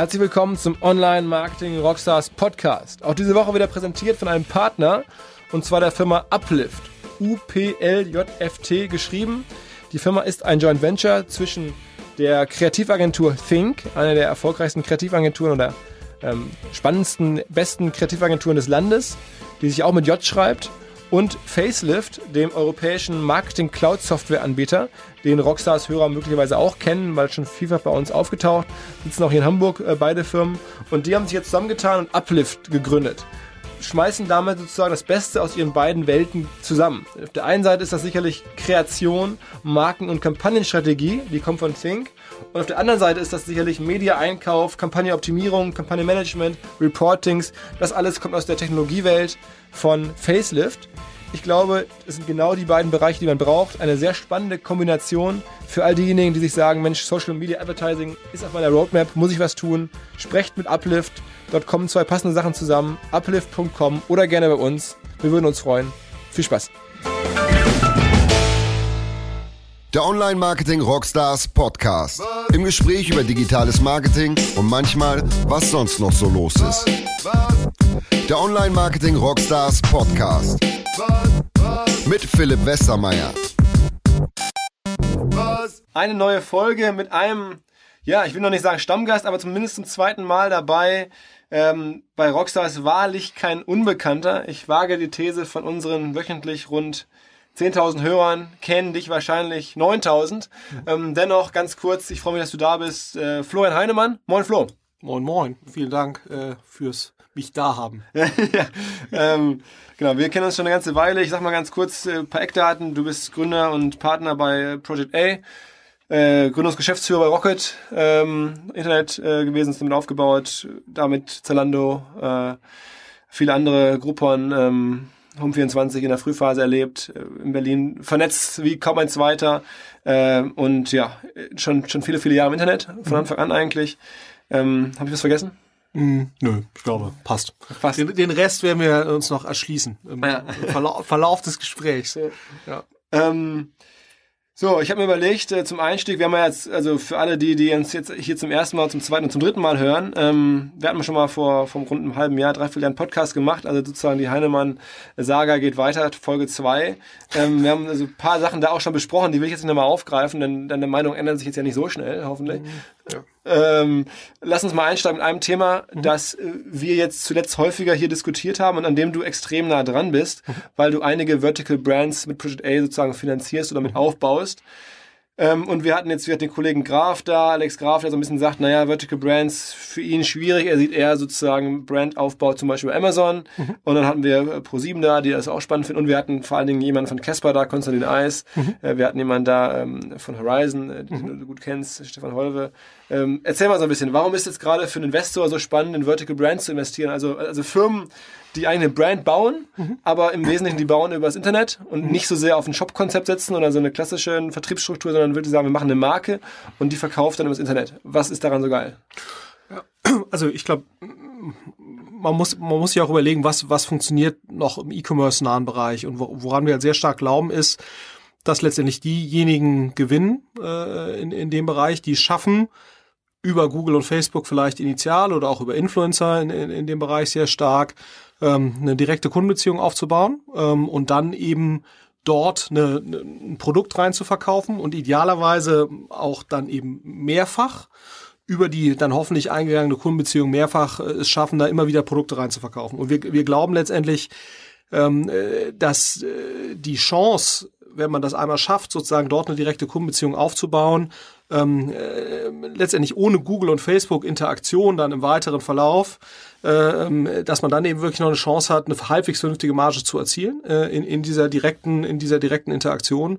Herzlich willkommen zum Online Marketing Rockstars Podcast. Auch diese Woche wieder präsentiert von einem Partner und zwar der Firma Uplift. U-P-L-J-F-T geschrieben. Die Firma ist ein Joint Venture zwischen der Kreativagentur Think, einer der erfolgreichsten Kreativagenturen oder ähm, spannendsten, besten Kreativagenturen des Landes, die sich auch mit J schreibt, und Facelift, dem europäischen Marketing-Cloud-Software-Anbieter, den Rockstars-Hörer möglicherweise auch kennen, weil schon vielfach bei uns aufgetaucht, sitzen auch hier in Hamburg äh, beide Firmen und die haben sich jetzt zusammengetan und Uplift gegründet schmeißen damit sozusagen das Beste aus ihren beiden Welten zusammen. Auf der einen Seite ist das sicherlich Kreation, Marken- und Kampagnenstrategie, die kommt von Think. Und auf der anderen Seite ist das sicherlich Media-Einkauf, Kampagnenoptimierung, Kampagnenmanagement, Reportings. Das alles kommt aus der Technologiewelt von Facelift. Ich glaube, es sind genau die beiden Bereiche, die man braucht. Eine sehr spannende Kombination für all diejenigen, die sich sagen, Mensch, Social Media Advertising ist auf meiner Roadmap, muss ich was tun. Sprecht mit Uplift. Dort kommen zwei passende Sachen zusammen. Uplift.com oder gerne bei uns. Wir würden uns freuen. Viel Spaß. Der Online Marketing Rockstars Podcast. Im Gespräch über digitales Marketing und manchmal, was sonst noch so los ist. Der Online Marketing Rockstars Podcast. Mit Philipp Westermeier. Eine neue Folge mit einem, ja, ich will noch nicht sagen Stammgast, aber zumindest zum zweiten Mal dabei. Ähm, bei Rockstars wahrlich kein Unbekannter. Ich wage die These von unseren wöchentlich rund 10.000 Hörern kennen dich wahrscheinlich 9.000. Ähm, dennoch ganz kurz, ich freue mich, dass du da bist. Äh, Florian Heinemann. Moin Flo. Moin Moin. Vielen Dank äh, fürs mich da haben. ja, ähm, genau, wir kennen uns schon eine ganze Weile. Ich sag mal ganz kurz ein äh, paar Eckdaten. Du bist Gründer und Partner bei Project A. Äh, Gründungsgeschäftsführer bei Rocket ähm, Internet äh, gewesen, ist damit aufgebaut, damit Zalando, äh, viele andere Groupon, ähm, Home24 in der Frühphase erlebt, äh, in Berlin vernetzt wie kaum ein zweiter äh, und ja, schon, schon viele, viele Jahre im Internet, von Anfang an eigentlich. Ähm, Habe ich was vergessen? Mm, nö, ich glaube, passt. passt. Den, den, Rest werden wir uns noch erschließen im, ja. im Verlauf, Verlauf, des Gesprächs. Ja. Ähm, so, ich habe mir überlegt, äh, zum Einstieg, wir haben ja jetzt, also für alle, die, die uns jetzt hier zum ersten Mal, zum zweiten und zum dritten Mal hören, ähm, wir hatten schon mal vor vom rund einem halben Jahr, dreiviertel Jahr einen Podcast gemacht, also sozusagen die Heinemann-Saga geht weiter, Folge zwei. Ähm, wir haben also ein paar Sachen da auch schon besprochen, die will ich jetzt nicht nochmal aufgreifen, denn deine Meinung ändert sich jetzt ja nicht so schnell, hoffentlich. Ja. Ähm, lass uns mal einsteigen mit einem Thema, mhm. das äh, wir jetzt zuletzt häufiger hier diskutiert haben und an dem du extrem nah dran bist, mhm. weil du einige Vertical Brands mit Project A sozusagen finanzierst oder mit mhm. aufbaust. Ähm, und wir hatten jetzt wir hatten den Kollegen Graf da, Alex Graf, der so ein bisschen sagt, naja, Vertical Brands für ihn schwierig. Er sieht eher sozusagen Brandaufbau zum Beispiel bei Amazon. Mhm. Und dann hatten wir äh, ProSieben da, die das auch spannend finden. Und wir hatten vor allen Dingen jemanden von Casper da, Konstantin Eis. Mhm. Äh, wir hatten jemanden da ähm, von Horizon, äh, den mhm. du gut kennst, Stefan Holve. Ähm, erzähl mal so ein bisschen, warum ist jetzt gerade für einen Investor so spannend, in Vertical Brands zu investieren? Also, also Firmen, die eine Brand bauen, mhm. aber im Wesentlichen die bauen über das Internet und mhm. nicht so sehr auf ein Shop-Konzept setzen oder so eine klassische Vertriebsstruktur, sondern wirklich sagen, wir machen eine Marke und die verkauft dann über das Internet. Was ist daran so geil? Also ich glaube, man muss, man muss sich auch überlegen, was, was funktioniert noch im E-Commerce-nahen Bereich und woran wir halt sehr stark glauben ist, dass letztendlich diejenigen gewinnen äh, in, in dem Bereich, die schaffen, über Google und Facebook vielleicht initial oder auch über Influencer in, in, in dem Bereich sehr stark ähm, eine direkte Kundenbeziehung aufzubauen ähm, und dann eben dort eine, eine, ein Produkt rein zu verkaufen und idealerweise auch dann eben mehrfach über die dann hoffentlich eingegangene Kundenbeziehung mehrfach äh, es schaffen, da immer wieder Produkte rein zu verkaufen. Und wir, wir glauben letztendlich, ähm, äh, dass äh, die Chance, wenn man das einmal schafft, sozusagen dort eine direkte Kundenbeziehung aufzubauen, ähm, äh, letztendlich ohne Google und Facebook Interaktion dann im weiteren Verlauf, dass man dann eben wirklich noch eine Chance hat, eine halbwegs vernünftige Marge zu erzielen äh, in, in dieser direkten, in dieser direkten Interaktion.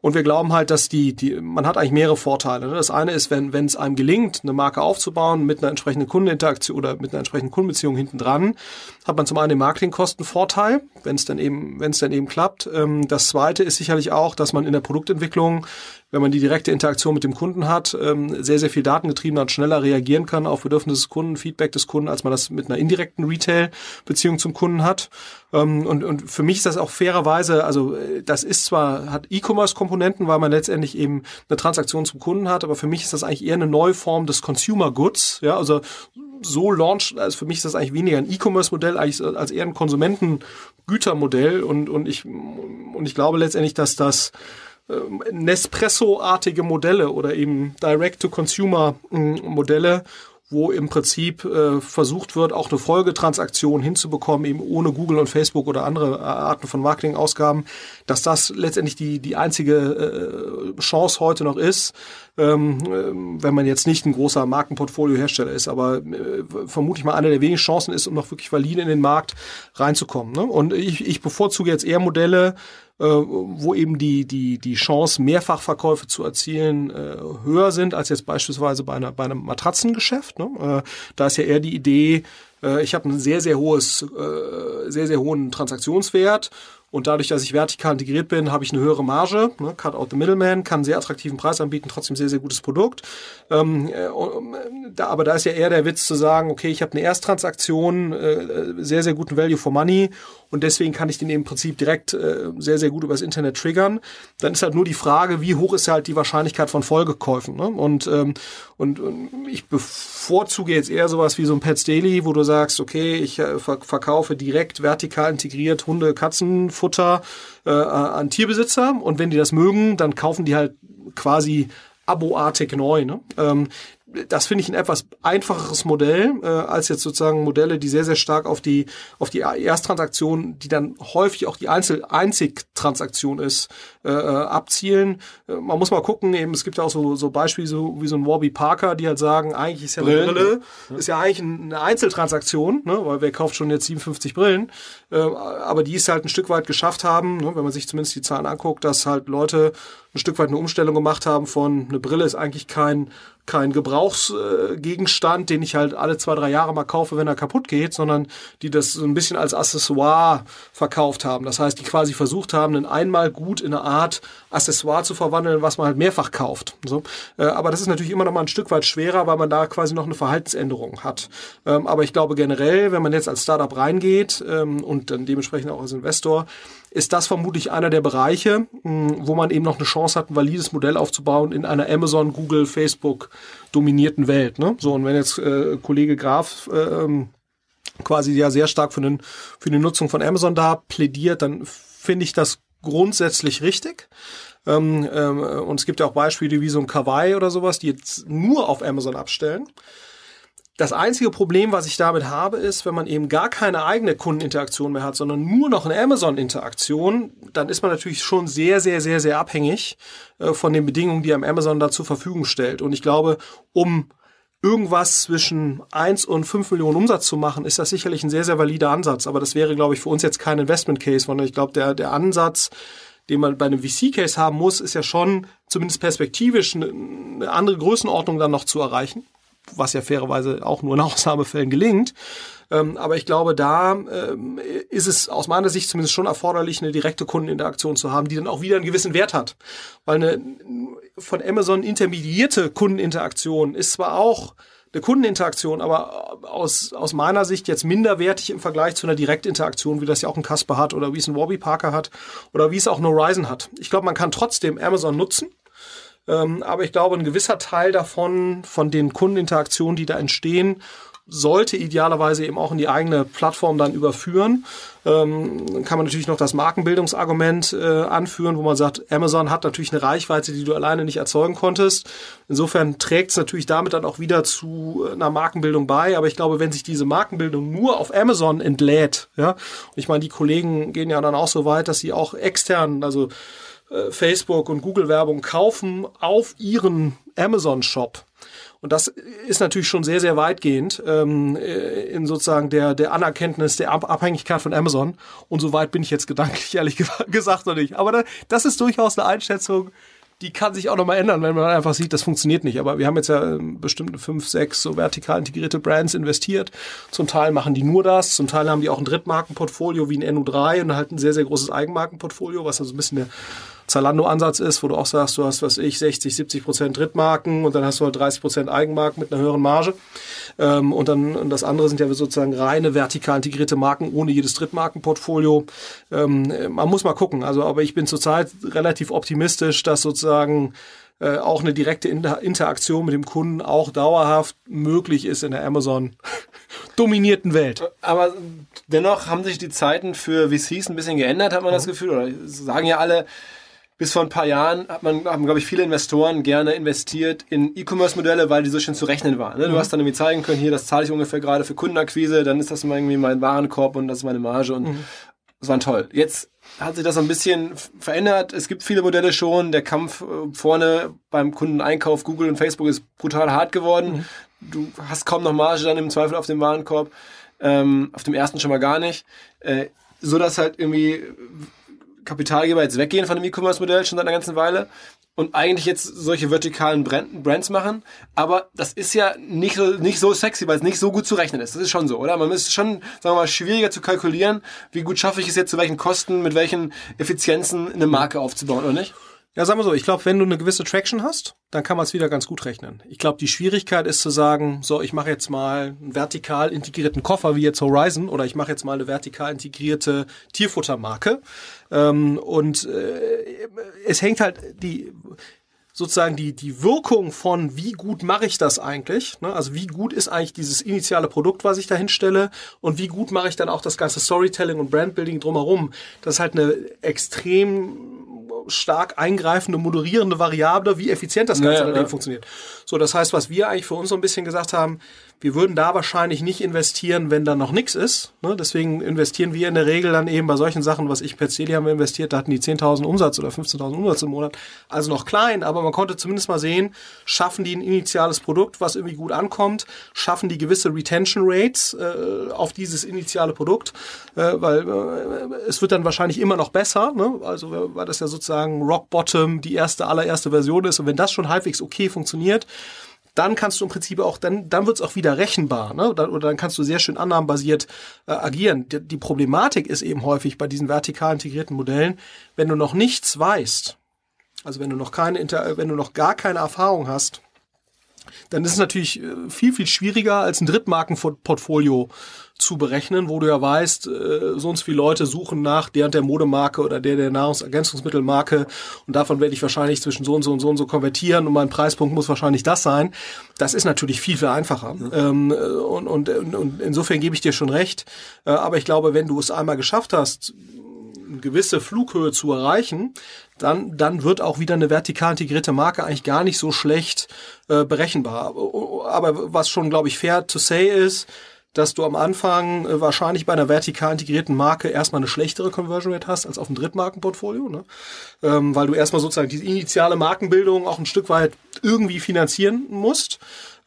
Und wir glauben halt, dass die, die, man hat eigentlich mehrere Vorteile. Ne? Das eine ist, wenn, wenn es einem gelingt, eine Marke aufzubauen mit einer entsprechenden Kundeninteraktion oder mit einer entsprechenden Kundenbeziehung hinten dran, hat man zum einen den Marketingkostenvorteil, wenn es dann eben, wenn es dann eben klappt. Ähm, das zweite ist sicherlich auch, dass man in der Produktentwicklung wenn man die direkte Interaktion mit dem Kunden hat, ähm, sehr, sehr viel datengetrieben und schneller reagieren kann auf Bedürfnisse des Kunden, Feedback des Kunden, als man das mit einer indirekten Retail-Beziehung zum Kunden hat. Ähm, und, und für mich ist das auch fairerweise, also äh, das ist zwar, hat E-Commerce-Komponenten, weil man letztendlich eben eine Transaktion zum Kunden hat, aber für mich ist das eigentlich eher eine neue Form des Consumer Goods. Ja, also so launch, also für mich ist das eigentlich weniger ein E-Commerce-Modell als eher ein Konsumentengütermodell und, und ich, und ich glaube letztendlich, dass das ähm, Nespresso-artige Modelle oder eben Direct-to-Consumer-Modelle wo im Prinzip äh, versucht wird, auch eine Folgetransaktion hinzubekommen, eben ohne Google und Facebook oder andere Arten von Marketingausgaben, dass das letztendlich die, die einzige äh, Chance heute noch ist, ähm, äh, wenn man jetzt nicht ein großer Markenportfolio-Hersteller ist, aber äh, vermutlich mal eine der wenigen Chancen ist, um noch wirklich valide in den Markt reinzukommen. Ne? Und ich, ich bevorzuge jetzt eher Modelle, äh, wo eben die, die, die Chance, Mehrfachverkäufe zu erzielen, äh, höher sind als jetzt beispielsweise bei, einer, bei einem Matratzengeschäft. Ne? Äh, da ist ja eher die Idee, äh, ich habe ein sehr, sehr hohes, äh, sehr, sehr hohen Transaktionswert und dadurch, dass ich vertikal integriert bin, habe ich eine höhere Marge, ne, cut out the middleman, kann einen sehr attraktiven Preis anbieten, trotzdem sehr, sehr gutes Produkt. Ähm, äh, da, aber da ist ja eher der Witz zu sagen, okay, ich habe eine Ersttransaktion, äh, sehr, sehr guten Value for Money und deswegen kann ich den im Prinzip direkt äh, sehr, sehr gut übers Internet triggern. Dann ist halt nur die Frage, wie hoch ist halt die Wahrscheinlichkeit von Folgekäufen. Ne? Und, ähm, und, und ich bevorzuge jetzt eher sowas wie so ein Pets Daily, wo du sagst, okay, ich äh, verkaufe direkt vertikal integriert Hunde, Katzenfutter äh, an Tierbesitzer und wenn die das mögen, dann kaufen die halt quasi aboartig neu. Ne? Ähm, das finde ich ein etwas einfacheres Modell äh, als jetzt sozusagen Modelle, die sehr sehr stark auf die auf die Ersttransaktion, die dann häufig auch die Einzel Einzigtransaktion ist, äh, äh, abzielen. Äh, man muss mal gucken, eben es gibt ja auch so so Beispiele so wie so ein Warby Parker, die halt sagen, eigentlich ist ja eine Brille, Brille ist ja eigentlich eine Einzeltransaktion, ne, weil wer kauft schon jetzt 57 Brillen, äh, aber die es halt ein Stück weit geschafft haben, ne, wenn man sich zumindest die Zahlen anguckt, dass halt Leute ein Stück weit eine Umstellung gemacht haben von eine Brille ist eigentlich kein kein Gebrauchsgegenstand, den ich halt alle zwei, drei Jahre mal kaufe, wenn er kaputt geht, sondern die das so ein bisschen als Accessoire verkauft haben. Das heißt, die quasi versucht haben, ein einmal gut in eine Art Accessoire zu verwandeln, was man halt mehrfach kauft. So. Äh, aber das ist natürlich immer noch mal ein Stück weit schwerer, weil man da quasi noch eine Verhaltensänderung hat. Ähm, aber ich glaube generell, wenn man jetzt als Startup reingeht ähm, und dann dementsprechend auch als Investor, ist das vermutlich einer der Bereiche, wo man eben noch eine Chance hat, ein valides Modell aufzubauen in einer Amazon, Google, Facebook dominierten Welt. Ne? So, und wenn jetzt äh, Kollege Graf äh, quasi ja sehr stark für, den, für die Nutzung von Amazon da plädiert, dann finde ich das grundsätzlich richtig. Ähm, ähm, und es gibt ja auch Beispiele wie so ein Kawaii oder sowas, die jetzt nur auf Amazon abstellen. Das einzige Problem, was ich damit habe, ist, wenn man eben gar keine eigene Kundeninteraktion mehr hat, sondern nur noch eine Amazon-Interaktion, dann ist man natürlich schon sehr, sehr, sehr, sehr abhängig äh, von den Bedingungen, die einem Amazon da zur Verfügung stellt. Und ich glaube, um irgendwas zwischen eins und fünf Millionen Umsatz zu machen, ist das sicherlich ein sehr, sehr valider Ansatz. Aber das wäre, glaube ich, für uns jetzt kein Investment Case, sondern ich glaube, der, der Ansatz, den man bei einem VC-Case haben muss, ist ja schon zumindest perspektivisch eine andere Größenordnung dann noch zu erreichen was ja fairerweise auch nur in Ausnahmefällen gelingt. Ähm, aber ich glaube, da ähm, ist es aus meiner Sicht zumindest schon erforderlich, eine direkte Kundeninteraktion zu haben, die dann auch wieder einen gewissen Wert hat. Weil eine von Amazon intermediierte Kundeninteraktion ist zwar auch eine Kundeninteraktion, aber aus, aus meiner Sicht jetzt minderwertig im Vergleich zu einer Direktinteraktion, wie das ja auch ein Casper hat oder wie es ein Warby Parker hat oder wie es auch ein Horizon hat. Ich glaube, man kann trotzdem Amazon nutzen aber ich glaube, ein gewisser Teil davon, von den Kundeninteraktionen, die da entstehen, sollte idealerweise eben auch in die eigene Plattform dann überführen. Ähm, kann man natürlich noch das Markenbildungsargument äh, anführen, wo man sagt, Amazon hat natürlich eine Reichweite, die du alleine nicht erzeugen konntest. Insofern trägt es natürlich damit dann auch wieder zu einer Markenbildung bei. Aber ich glaube, wenn sich diese Markenbildung nur auf Amazon entlädt, ja, und ich meine, die Kollegen gehen ja dann auch so weit, dass sie auch extern, also äh, Facebook und Google Werbung kaufen auf ihren Amazon Shop. Und das ist natürlich schon sehr, sehr weitgehend ähm, äh, in sozusagen der, der Anerkenntnis der Abhängigkeit von Amazon. Und so weit bin ich jetzt gedanklich ehrlich gesagt noch nicht. Aber das ist durchaus eine Einschätzung, die kann sich auch nochmal ändern, wenn man einfach sieht, das funktioniert nicht. Aber wir haben jetzt ja ähm, bestimmte fünf, sechs so vertikal integrierte Brands investiert. Zum Teil machen die nur das, zum Teil haben die auch ein Drittmarkenportfolio wie ein NU3 und halt ein sehr, sehr großes Eigenmarkenportfolio, was also ein bisschen der Zalando-Ansatz ist, wo du auch sagst, du hast, was ich, 60, 70 Prozent Drittmarken und dann hast du halt 30 Prozent Eigenmarken mit einer höheren Marge. Ähm, und dann und das andere sind ja sozusagen reine vertikal integrierte Marken ohne jedes Drittmarkenportfolio. Ähm, man muss mal gucken. Also, aber ich bin zurzeit relativ optimistisch, dass sozusagen äh, auch eine direkte Inter Interaktion mit dem Kunden auch dauerhaft möglich ist in der Amazon dominierten Welt. Aber dennoch haben sich die Zeiten für VCs ein bisschen geändert, hat man mhm. das Gefühl. Oder sagen ja alle, bis vor ein paar Jahren hat man, haben, glaube ich, viele Investoren gerne investiert in E-Commerce-Modelle, weil die so schön zu rechnen waren. Ne? Du mhm. hast dann irgendwie zeigen können, hier, das zahle ich ungefähr gerade für Kundenakquise, dann ist das irgendwie mein Warenkorb und das ist meine Marge und mhm. das war toll. Jetzt hat sich das ein bisschen verändert. Es gibt viele Modelle schon. Der Kampf äh, vorne beim Kundeneinkauf, Google und Facebook ist brutal hart geworden. Mhm. Du hast kaum noch Marge dann im Zweifel auf dem Warenkorb. Ähm, auf dem ersten schon mal gar nicht. Äh, so dass halt irgendwie Kapitalgeber jetzt weggehen von dem E-Commerce-Modell schon seit einer ganzen Weile und eigentlich jetzt solche vertikalen Brands machen. Aber das ist ja nicht so, nicht so sexy, weil es nicht so gut zu rechnen ist. Das ist schon so, oder? Man ist schon, sagen wir mal, schwieriger zu kalkulieren, wie gut schaffe ich es jetzt, zu welchen Kosten, mit welchen Effizienzen eine Marke aufzubauen, oder nicht? Ja, sagen wir so, ich glaube, wenn du eine gewisse Traction hast, dann kann man es wieder ganz gut rechnen. Ich glaube, die Schwierigkeit ist zu sagen, so, ich mache jetzt mal einen vertikal integrierten Koffer wie jetzt Horizon oder ich mache jetzt mal eine vertikal integrierte Tierfuttermarke. Ähm, und äh, es hängt halt die sozusagen die, die Wirkung von, wie gut mache ich das eigentlich? Ne? Also wie gut ist eigentlich dieses initiale Produkt, was ich da hinstelle und wie gut mache ich dann auch das ganze Storytelling und Brandbuilding drumherum? Das ist halt eine extrem stark eingreifende, moderierende Variable, wie effizient das Ganze ja, ja. funktioniert. So, das heißt, was wir eigentlich für uns so ein bisschen gesagt haben, wir würden da wahrscheinlich nicht investieren, wenn da noch nichts ist. Ne? Deswegen investieren wir in der Regel dann eben bei solchen Sachen, was ich per Celi haben investiert, da hatten die 10.000 Umsatz oder 15.000 Umsatz im Monat. Also noch klein, aber man konnte zumindest mal sehen, schaffen die ein initiales Produkt, was irgendwie gut ankommt, schaffen die gewisse Retention Rates äh, auf dieses initiale Produkt, äh, weil äh, es wird dann wahrscheinlich immer noch besser, ne? also weil das ja sozusagen Rock Bottom die erste, allererste Version ist und wenn das schon halbwegs okay funktioniert, dann kannst du im Prinzip auch, dann, dann wird es auch wieder rechenbar, ne? Oder, oder dann kannst du sehr schön annahmenbasiert äh, agieren. Die, die Problematik ist eben häufig bei diesen vertikal integrierten Modellen, wenn du noch nichts weißt, also wenn du noch keine, wenn du noch gar keine Erfahrung hast, dann ist es natürlich äh, viel, viel schwieriger als ein Drittmarkenportfolio zu berechnen, wo du ja weißt, äh, sonst viele Leute suchen nach der und der Modemarke oder der der Nahrungsergänzungsmittelmarke und davon werde ich wahrscheinlich zwischen so und so und so und so konvertieren und mein Preispunkt muss wahrscheinlich das sein. Das ist natürlich viel, viel einfacher. Mhm. Ähm, und, und, und insofern gebe ich dir schon recht. Äh, aber ich glaube, wenn du es einmal geschafft hast, eine gewisse Flughöhe zu erreichen, dann, dann wird auch wieder eine vertikal integrierte Marke eigentlich gar nicht so schlecht äh, berechenbar. Aber was schon, glaube ich, fair to say ist, dass du am Anfang äh, wahrscheinlich bei einer vertikal integrierten Marke erstmal eine schlechtere Conversion Rate hast als auf dem Drittmarkenportfolio, ne? ähm, weil du erstmal sozusagen die initiale Markenbildung auch ein Stück weit irgendwie finanzieren musst.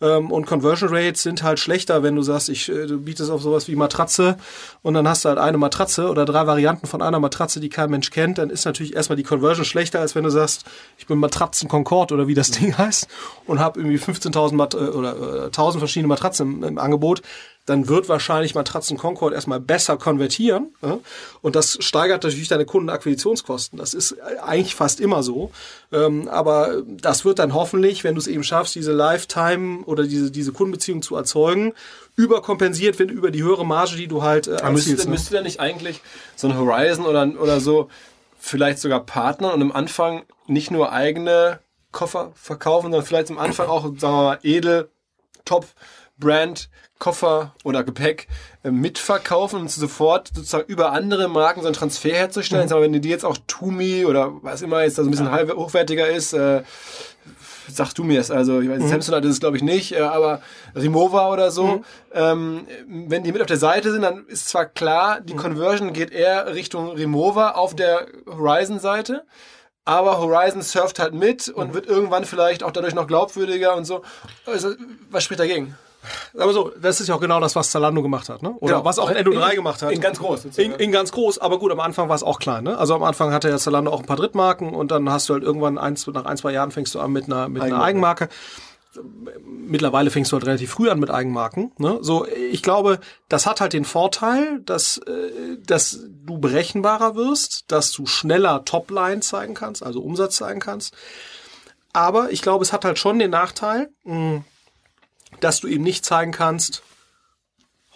Ähm, und Conversion Rates sind halt schlechter, wenn du sagst, ich, äh, du bietest auf sowas wie Matratze und dann hast du halt eine Matratze oder drei Varianten von einer Matratze, die kein Mensch kennt, dann ist natürlich erstmal die Conversion schlechter, als wenn du sagst, ich bin Matratzen Concord oder wie das Ding heißt und habe irgendwie 15.000 Mat äh, oder äh, 1.000 verschiedene Matratzen im, im Angebot dann wird wahrscheinlich Matratzen Concord erstmal besser konvertieren. Ja? Und das steigert natürlich deine Kundenakquisitionskosten. Das ist eigentlich fast immer so. Ähm, aber das wird dann hoffentlich, wenn du es eben schaffst, diese Lifetime oder diese, diese Kundenbeziehung zu erzeugen, überkompensiert wird über die höhere Marge, die du halt äh, erzielst. Müsste, ne? müsste da nicht eigentlich so ein Horizon oder, oder so vielleicht sogar Partner und am Anfang nicht nur eigene Koffer verkaufen, sondern vielleicht am Anfang auch, sagen wir mal, edel, top Brand Koffer oder Gepäck äh, mitverkaufen und sofort sozusagen über andere Marken so einen Transfer herzustellen. Mhm. Sagen wenn die jetzt auch Tumi oder was immer jetzt da so ein bisschen ja. hochwertiger ist, äh, sag du mir es. Also ich weiß, mhm. Samsung hat es glaube ich nicht, äh, aber Remova oder so, mhm. ähm, wenn die mit auf der Seite sind, dann ist zwar klar, die mhm. Conversion geht eher Richtung Remova auf der Horizon-Seite. Aber Horizon surft halt mit und mhm. wird irgendwann vielleicht auch dadurch noch glaubwürdiger und so. Also, was spricht dagegen? Aber so, das ist ja auch genau das, was Zalando gemacht hat, ne? Oder ja, was auch Endo 3 gemacht hat. In ganz groß. In, in, ganz groß, aber gut, am Anfang war es auch klein, ne? Also am Anfang hatte ja Zalando auch ein paar Drittmarken und dann hast du halt irgendwann eins, nach ein, zwei Jahren fängst du an mit einer, mit Eigenmarke. einer Eigenmarke. mittlerweile fängst du halt relativ früh an mit Eigenmarken. Ne? So, ich glaube, das hat halt den Vorteil, dass, äh, dass du berechenbarer wirst, dass du schneller Topline zeigen kannst, also Umsatz zeigen kannst. Aber ich glaube, es hat halt schon den Nachteil, mh, dass du eben nicht zeigen kannst,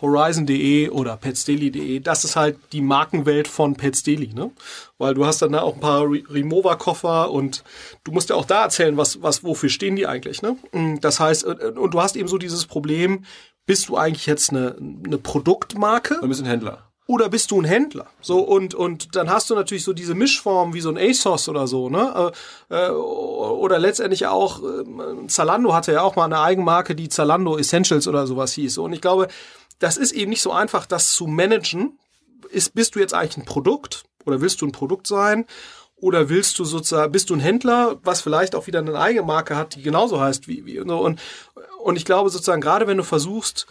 Horizon.de oder petsdaily.de, das ist halt die Markenwelt von Petsdaily, ne? Weil du hast dann da auch ein paar Re Remover-Koffer und du musst ja auch da erzählen, was, was, wofür stehen die eigentlich, ne? Das heißt, und du hast eben so dieses Problem, bist du eigentlich jetzt eine, eine Produktmarke? Du bist ein Händler oder bist du ein Händler? So und und dann hast du natürlich so diese Mischform wie so ein ASOS oder so, ne? Äh, oder letztendlich auch äh, Zalando hatte ja auch mal eine Eigenmarke, die Zalando Essentials oder sowas hieß. Und ich glaube, das ist eben nicht so einfach, das zu managen. Ist bist du jetzt eigentlich ein Produkt oder willst du ein Produkt sein? Oder willst du sozusagen, bist du ein Händler, was vielleicht auch wieder eine eigene Marke hat, die genauso heißt wie, wie und, und, und ich glaube sozusagen, gerade wenn du versuchst,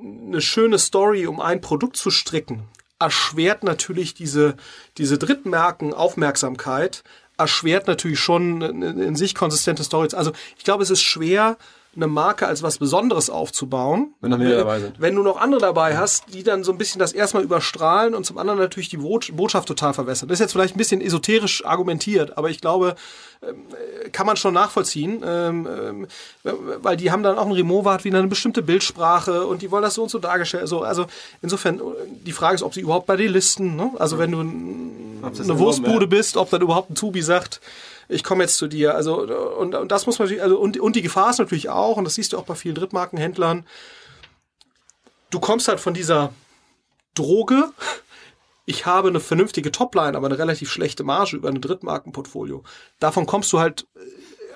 eine schöne Story um ein Produkt zu stricken, erschwert natürlich diese, diese Drittmarken Aufmerksamkeit, erschwert natürlich schon in sich konsistente Stories. Also ich glaube, es ist schwer, eine Marke als was Besonderes aufzubauen. Wenn noch mehr dabei sind. Wenn du noch andere dabei hast, die dann so ein bisschen das erstmal überstrahlen und zum anderen natürlich die Botschaft total verwässern. Das ist jetzt vielleicht ein bisschen esoterisch argumentiert, aber ich glaube, ähm, kann man schon nachvollziehen, ähm, ähm, weil die haben dann auch ein Remover hat wieder eine bestimmte Bildsprache und die wollen das so und so dargestellt. Also, also insofern, die Frage ist, ob sie überhaupt bei den Listen, ne? also wenn du eine Wurstbude bist, ob dann überhaupt ein Tubi sagt, ich komme jetzt zu dir. Also und, und das muss man natürlich, also und, und die Gefahr ist natürlich auch, und das siehst du auch bei vielen Drittmarkenhändlern, du kommst halt von dieser Droge, ich habe eine vernünftige Topline, aber eine relativ schlechte Marge über ein Drittmarkenportfolio. Davon kommst du halt äh,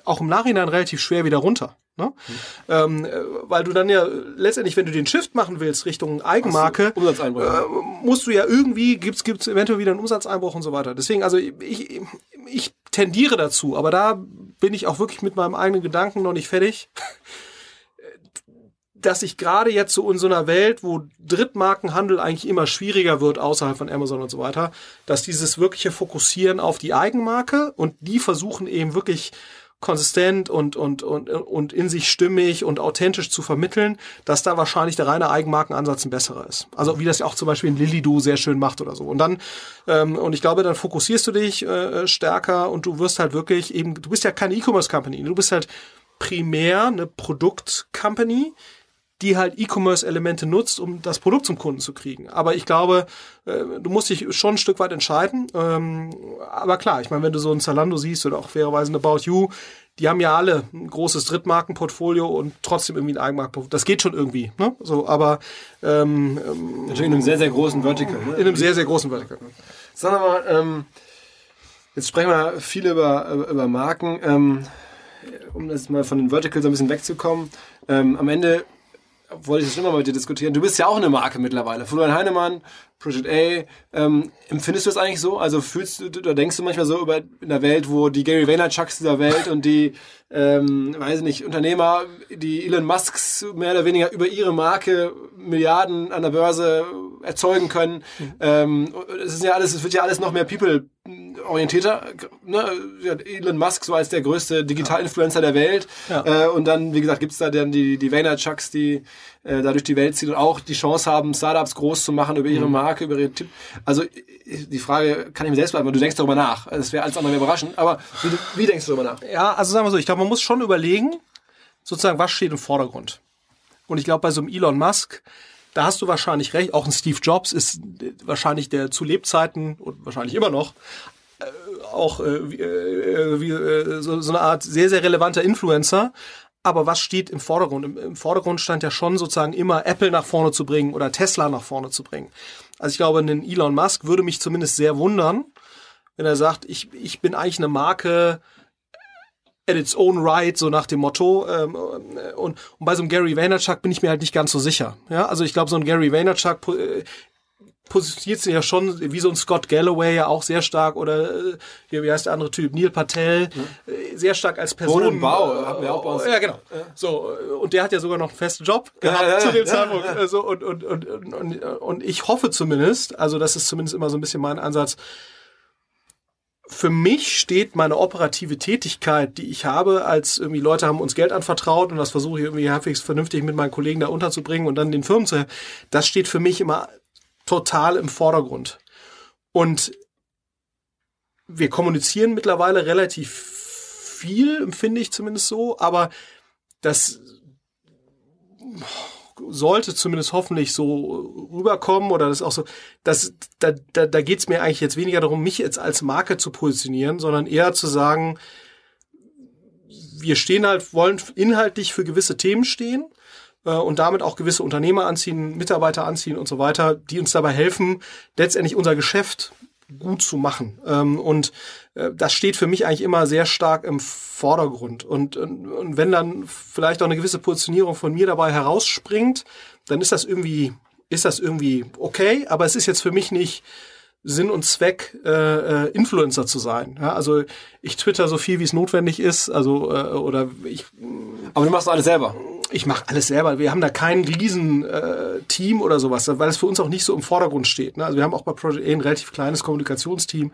auch im Nachhinein relativ schwer wieder runter. Ne? Mhm. Ähm, äh, weil du dann ja letztendlich, wenn du den Shift machen willst Richtung Eigenmarke, so, äh, musst du ja irgendwie, gibt's gibt's eventuell wieder einen Umsatzeinbruch und so weiter. Deswegen, also ich, ich tendiere dazu, aber da bin ich auch wirklich mit meinem eigenen Gedanken noch nicht fertig, dass ich gerade jetzt so in so einer Welt, wo Drittmarkenhandel eigentlich immer schwieriger wird außerhalb von Amazon und so weiter, dass dieses wirkliche Fokussieren auf die Eigenmarke und die versuchen eben wirklich konsistent und, und, und, und in sich stimmig und authentisch zu vermitteln, dass da wahrscheinlich der reine Eigenmarkenansatz ein besserer ist. Also wie das ja auch zum Beispiel in Lilido sehr schön macht oder so. Und dann, ähm, und ich glaube, dann fokussierst du dich äh, stärker und du wirst halt wirklich eben, du bist ja keine E-Commerce-Company, du bist halt primär eine Produkt-Company, die halt E-Commerce-Elemente nutzt, um das Produkt zum Kunden zu kriegen. Aber ich glaube, äh, du musst dich schon ein Stück weit entscheiden. Ähm, aber klar, ich meine, wenn du so ein Zalando siehst oder auch fairerweise ein About You, die haben ja alle ein großes Drittmarkenportfolio und trotzdem irgendwie ein Eigenmarkenportfolio. Das geht schon irgendwie. Ne? So, aber ähm, Natürlich in einem sehr, sehr großen Vertical. Ne? In einem sehr, sehr großen Vertical. Sag mal, ähm, jetzt sprechen wir viel über, über Marken. Ähm, um jetzt mal von den Verticals ein bisschen wegzukommen. Ähm, am Ende wollte ich das schon mal mit dir diskutieren. Du bist ja auch eine Marke mittlerweile. Florian Heinemann, Project A. Ähm, empfindest du das eigentlich so? Also fühlst du oder denkst du manchmal so über in der Welt, wo die Gary Vaynerchucks dieser Welt und die, ähm, weiß ich nicht, Unternehmer, die Elon Musks mehr oder weniger über ihre Marke Milliarden an der Börse erzeugen können. Mhm. Ähm, es ist ja alles, es wird ja alles noch mehr People orientierter. Ne? Elon Musk so als der größte Digital-Influencer der Welt. Ja. Äh, und dann, wie gesagt, gibt's da dann die, die Vaynerchucks, die äh, da durch die Welt ziehen und auch die Chance haben, Startups groß zu machen über ihre mhm. Marke, über ihre Tipp. Also die Frage kann ich mir selbst beantworten. Du denkst darüber nach. Das wäre alles andere überraschend. Aber wie, wie denkst du darüber nach? Ja, also sagen wir so, ich glaube, man muss schon überlegen, sozusagen, was steht im Vordergrund. Und ich glaube, bei so einem Elon Musk, da hast du wahrscheinlich recht. Auch ein Steve Jobs ist wahrscheinlich der zu Lebzeiten und wahrscheinlich immer noch auch äh, wie, äh, wie, äh, so, so eine Art sehr, sehr relevanter Influencer. Aber was steht im Vordergrund? Im, Im, Vordergrund stand ja schon sozusagen immer Apple nach vorne zu bringen oder Tesla nach vorne zu bringen. Also ich glaube, ein Elon Musk würde mich zumindest sehr wundern, wenn er sagt, ich, ich bin eigentlich eine Marke, at its own right, so nach dem Motto. Ähm, und, und bei so einem Gary Vaynerchuk bin ich mir halt nicht ganz so sicher. Ja, also ich glaube, so ein Gary Vaynerchuk äh, positioniert sich ja schon wie so ein Scott Galloway ja auch sehr stark oder äh, wie heißt der andere Typ Neil Patel mhm. sehr stark als Person. Bau hatten wir auch bei uns. Ja genau. Ja. So und der hat ja sogar noch einen festen Job gehabt ja, zu dem Zeitpunkt. Also, und, und, und, und, und ich hoffe zumindest, also das ist zumindest immer so ein bisschen mein Ansatz für mich steht meine operative Tätigkeit, die ich habe, als irgendwie Leute haben uns Geld anvertraut und das versuche ich irgendwie halbwegs vernünftig mit meinen Kollegen da unterzubringen und dann den Firmen zu helfen, das steht für mich immer total im Vordergrund. Und wir kommunizieren mittlerweile relativ viel, empfinde ich zumindest so, aber das sollte zumindest hoffentlich so rüberkommen oder das auch so, das, da, da, da geht es mir eigentlich jetzt weniger darum, mich jetzt als Marke zu positionieren, sondern eher zu sagen, wir stehen halt, wollen inhaltlich für gewisse Themen stehen und damit auch gewisse Unternehmer anziehen, Mitarbeiter anziehen und so weiter, die uns dabei helfen, letztendlich unser Geschäft gut zu machen. Ähm, und äh, das steht für mich eigentlich immer sehr stark im Vordergrund. Und, und, und wenn dann vielleicht auch eine gewisse Positionierung von mir dabei herausspringt, dann ist das irgendwie, ist das irgendwie okay, aber es ist jetzt für mich nicht Sinn und Zweck, äh, äh, Influencer zu sein. Ja, also ich twitter so viel, wie es notwendig ist. Also äh, oder ich. Aber du machst alles selber. Ich mache alles selber. Wir haben da kein riesen äh, oder sowas, weil es für uns auch nicht so im Vordergrund steht. Ne? Also wir haben auch bei Project A ein relativ kleines Kommunikationsteam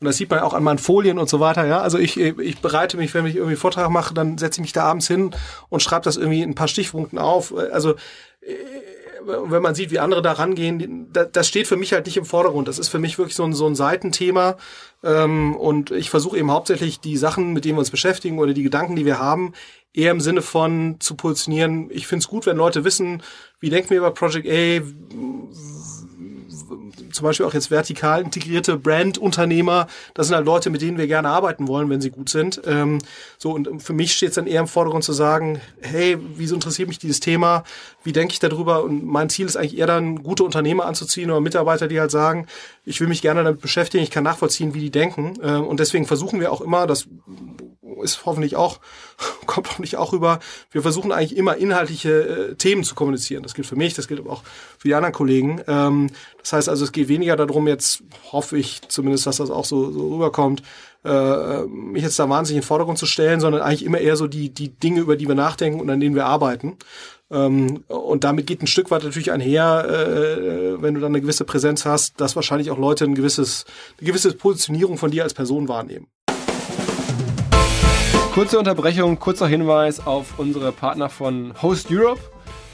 und das sieht man auch an meinen Folien und so weiter. Ja, also ich, ich bereite mich, wenn ich irgendwie einen Vortrag mache, dann setze ich mich da abends hin und schreibe das irgendwie in ein paar Stichpunkten auf. Also äh, wenn man sieht, wie andere da rangehen, das steht für mich halt nicht im Vordergrund. Das ist für mich wirklich so ein, so ein Seitenthema. Ähm, und ich versuche eben hauptsächlich die Sachen, mit denen wir uns beschäftigen oder die Gedanken, die wir haben, eher im Sinne von zu positionieren. Ich finde es gut, wenn Leute wissen, wie denken wir über Project A, zum Beispiel auch jetzt vertikal integrierte Brand-Unternehmer, das sind halt Leute, mit denen wir gerne arbeiten wollen, wenn sie gut sind. Ähm, so und für mich steht es dann eher im Vordergrund zu sagen, hey, wieso interessiert mich dieses Thema? Wie denke ich darüber? Und mein Ziel ist eigentlich eher dann, gute Unternehmer anzuziehen oder Mitarbeiter, die halt sagen, ich will mich gerne damit beschäftigen, ich kann nachvollziehen, wie die denken. Ähm, und deswegen versuchen wir auch immer, das ist hoffentlich auch, kommt hoffentlich auch rüber. Wir versuchen eigentlich immer inhaltliche äh, Themen zu kommunizieren. Das gilt für mich, das gilt aber auch für die anderen Kollegen. Ähm, das heißt also, es geht weniger darum, jetzt hoffe ich zumindest, dass das auch so, so rüberkommt, äh, mich jetzt da wahnsinnig in den Vordergrund zu stellen, sondern eigentlich immer eher so die, die Dinge, über die wir nachdenken und an denen wir arbeiten. Ähm, und damit geht ein Stück weit natürlich einher, äh, wenn du dann eine gewisse Präsenz hast, dass wahrscheinlich auch Leute ein gewisses, eine gewisse Positionierung von dir als Person wahrnehmen. Kurze Unterbrechung, kurzer Hinweis auf unsere Partner von Host Europe.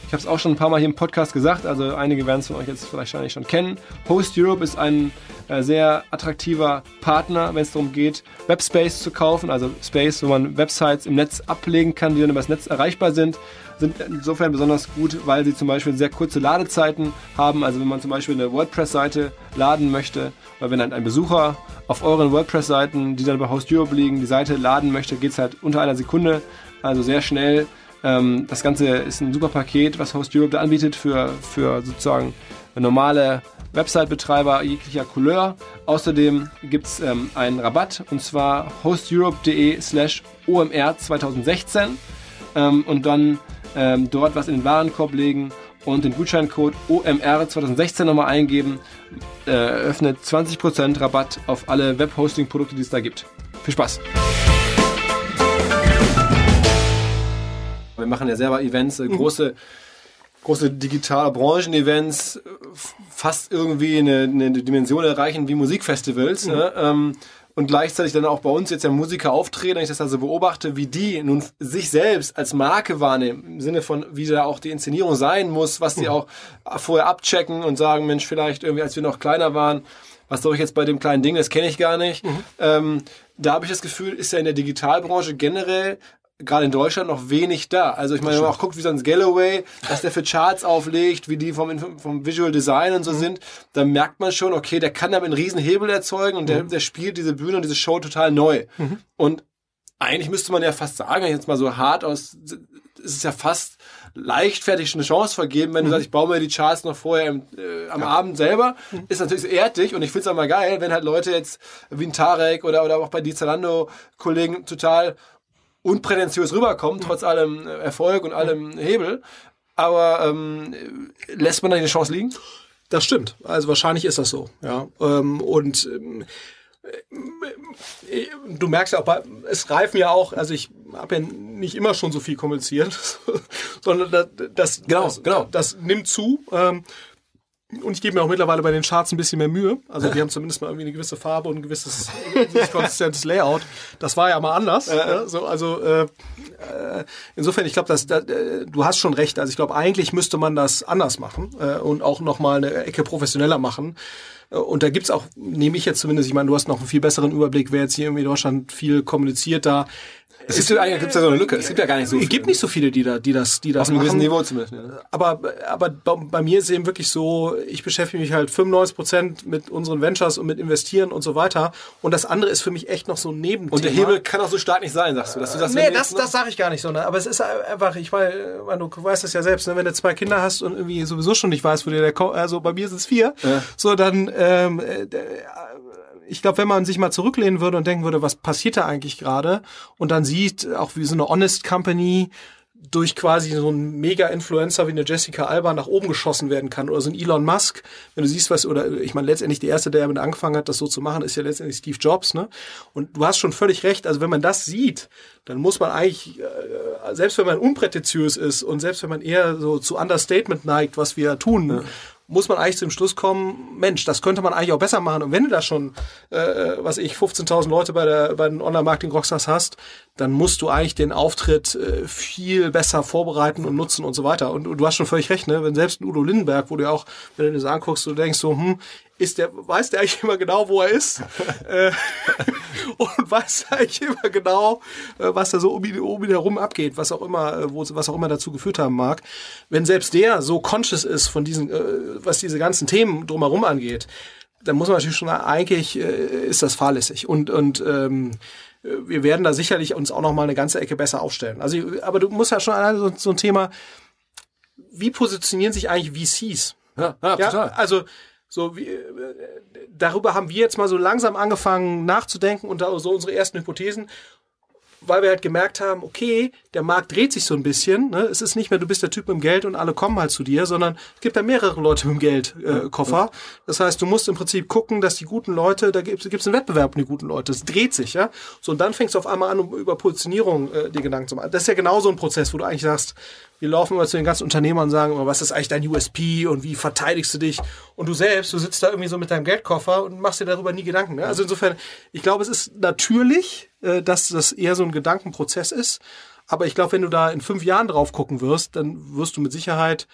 Ich habe es auch schon ein paar Mal hier im Podcast gesagt, also einige werden es von euch jetzt vielleicht schon kennen. Host Europe ist ein äh, sehr attraktiver Partner, wenn es darum geht, Webspace zu kaufen, also Space, wo man Websites im Netz ablegen kann, die dann über das Netz erreichbar sind sind insofern besonders gut, weil sie zum Beispiel sehr kurze Ladezeiten haben. Also wenn man zum Beispiel eine WordPress-Seite laden möchte, oder wenn dann ein Besucher auf euren WordPress-Seiten, die dann bei Host Europe liegen, die Seite laden möchte, geht es halt unter einer Sekunde, also sehr schnell. Ähm, das Ganze ist ein super Paket, was Host Europe da anbietet für, für sozusagen normale Website-Betreiber jeglicher Couleur. Außerdem gibt es ähm, einen Rabatt und zwar hosteurope.de slash OMR 2016 ähm, und dann ähm, dort was in den Warenkorb legen und den Gutscheincode OMR 2016 nochmal eingeben, äh, eröffnet 20% Rabatt auf alle Webhosting-Produkte, die es da gibt. Viel Spaß! Wir machen ja selber Events, äh, große, große digitale Branchen-Events, fast irgendwie eine, eine, Dimension erreichen wie Musikfestivals. Mhm. Ne? Ähm, und gleichzeitig dann auch bei uns jetzt ja Musiker auftreten, wenn ich das also beobachte, wie die nun sich selbst als Marke wahrnehmen, im Sinne von, wie da auch die Inszenierung sein muss, was die mhm. auch vorher abchecken und sagen, Mensch, vielleicht irgendwie, als wir noch kleiner waren, was soll ich jetzt bei dem kleinen Ding, das kenne ich gar nicht. Mhm. Ähm, da habe ich das Gefühl, ist ja in der Digitalbranche generell gerade in Deutschland noch wenig da. Also ich meine, wenn man auch guckt, wie sonst Galloway, was der für Charts auflegt, wie die vom, vom Visual Design und so mhm. sind, dann merkt man schon, okay, der kann damit einen riesen Hebel erzeugen und mhm. der, der spielt diese Bühne und diese Show total neu. Mhm. Und eigentlich müsste man ja fast sagen, jetzt mal so hart aus, ist es ja fast leichtfertig eine Chance vergeben, wenn du mhm. sagst, ich baue mir die Charts noch vorher im, äh, am ja. Abend selber, mhm. ist natürlich so ehrt dich und ich finde es auch mal geil, wenn halt Leute jetzt wie ein Tarek oder, oder auch bei die Zalando-Kollegen total unprätentiös rüberkommen, trotz allem Erfolg und allem Hebel. Aber ähm, lässt man da eine Chance liegen? Das stimmt. Also wahrscheinlich ist das so. Ja. Ähm, und ähm, äh, du merkst ja auch, es reifen ja auch, also ich habe ja nicht immer schon so viel kommuniziert, sondern das, das, genau, das, genau. das nimmt zu. Ähm, Und ich gebe mir auch mittlerweile bei den Charts ein bisschen mehr Mühe. Also die haben zumindest mal irgendwie eine gewisse Farbe und ein gewisses, konsistentes Layout. Das war ja mal anders. Ja, so, also äh, äh, insofern, ich glaube, dass da, äh, du hast schon recht. Also ich glaube, eigentlich müsste man das anders machen äh, und auch noch mal eine Ecke professioneller machen. Äh, Und da gibt's auch, nehme ich jetzt zumindest, ich meine, du hast noch einen viel besseren Überblick, wer jetzt hier irgendwie in Deutschland viel kommuniziert da. Es gibt ja, gibt's ja so eine Lücke. Es gibt ja gar nicht so Es gibt nicht so viele, die da, die das, die das Auf einem gewissen. Niveau zumindest. Ja. Aber, aber bei mir ist es eben wirklich so, ich beschäftige mich halt 95 Prozent mit unseren Ventures und mit Investieren und so weiter. Und das andere ist für mich echt noch so ein Nebenthema. Und der Hebel kann auch so stark nicht sein, sagst du. Dass du das, Nee, das, jetzt- das sage ich gar nicht so. Ne? Aber es ist einfach, ich weiß, du weißt das ja selbst, ne? wenn du zwei Kinder hast und irgendwie sowieso schon nicht weißt, wo dir der Ko also bei mir sind es vier, Ja. so dann, ähm, äh, ich glaube, wenn man sich mal zurücklehnen würde und denken würde, was passiert da eigentlich gerade? Und dann sieht, auch wie so eine Honest Company durch quasi so einen Mega-Influencer wie eine Jessica Alba nach oben geschossen werden kann oder so ein Elon Musk, wenn du siehst, was, oder ich meine, letztendlich der Erste, der damit angefangen hat, das so zu machen, ist ja letztendlich Steve Jobs, ne? Und du hast schon völlig recht, also wenn man das sieht, dann muss man eigentlich, äh, selbst wenn man unprätentiös ist und selbst wenn man eher so zu Understatement neigt, was wir tun, muss man eigentlich zum Schluss kommen, Mensch, das könnte man eigentlich auch besser machen. Und wenn du da schon, äh, was ich, 15.000 Leute bei, der, bei den Online-Marketing-Rockstars hast, dann musst du eigentlich den Auftritt äh, viel besser vorbereiten und nutzen und so weiter. Und, und du hast schon völlig recht, ne? Wenn selbst ein Udo Lindenberg, wo du ja auch, wenn du dir das anguckst, du denkst so, hm, ist der, weiß der eigentlich immer genau, wo er ist? äh, und weiß eigentlich immer genau, äh, was da so um ihn, um ihn herum abgeht, was auch immer, äh, wo, was auch immer dazu geführt haben mag. Wenn selbst der so conscious ist von diesen, äh, was diese ganzen Themen drumherum angeht, dann muss man natürlich schon eigentlich, äh, ist das fahrlässig. Und, und ähm, wir werden da sicherlich uns auch noch mal eine ganze Ecke besser aufstellen. Also, aber du musst ja schon alleine so, so ein Thema, wie positionieren sich eigentlich VCs? Ja, ja, Ja, total. also so wie, äh, darüber haben wir jetzt mal so langsam angefangen nachzudenken und da so unsere ersten Hypothesen, weil wir halt gemerkt haben, okay, der Markt dreht sich so ein bisschen. Ne? Es ist nicht mehr, du bist der Typ mit dem Geld und alle kommen halt zu dir, sondern es gibt da mehrere Leute mit dem Geldkoffer. Äh, Koffer. Das heißt, du musst im Prinzip gucken, dass die guten Leute, da gibt es einen Wettbewerb um die guten Leute. Es dreht sich, ja. So, und dann fängst du auf einmal an, um über Positionierung äh, dir Gedanken zu machen. Das ist ja genau so ein Prozess, wo du eigentlich sagst, wir laufen immer zu den ganzen Unternehmern und sagen immer, was ist eigentlich dein USP und wie verteidigst du dich? Und du selbst, du sitzt da irgendwie so mit deinem Geldkoffer und machst dir darüber nie Gedanken. Ne? Also insofern, ich glaube, es ist natürlich, äh, dass das eher so ein Gedankenprozess ist. Aber ich glaube, wenn du da in fünf Jahren drauf gucken wirst, dann wirst du mit Sicherheit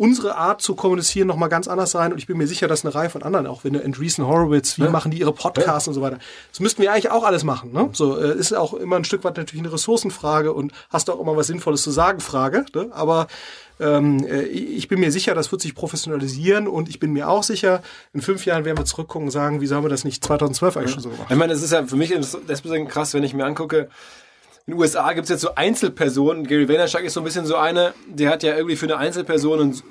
unsere Art zu kommunizieren noch mal ganz anders sein. Und ich bin mir sicher, dass eine Reihe von anderen, auch wenn du Andreessen Horowitz, wie machen die ihre Podcasts und so weiter. Das müssten wir eigentlich auch alles machen. Ne? So äh, ist auch immer ein Stück weit natürlich eine Ressourcenfrage und hast auch immer was Sinnvolles zu sagen Frage. Ne? Aber ähm, äh, ich bin mir sicher, das wird sich professionalisieren und ich bin mir auch sicher, in fünf Jahren werden wir zurückgucken und sagen, wieso haben wir das nicht 2012 eigentlich schon so gemacht? Ich meine, das ist ja für mich deswegen krass, wenn ich mir angucke, in den USA gibt es jetzt so Einzelpersonen. Gary Vaynerchuk ist so ein bisschen so eine, der hat ja irgendwie für eine Einzelperson ein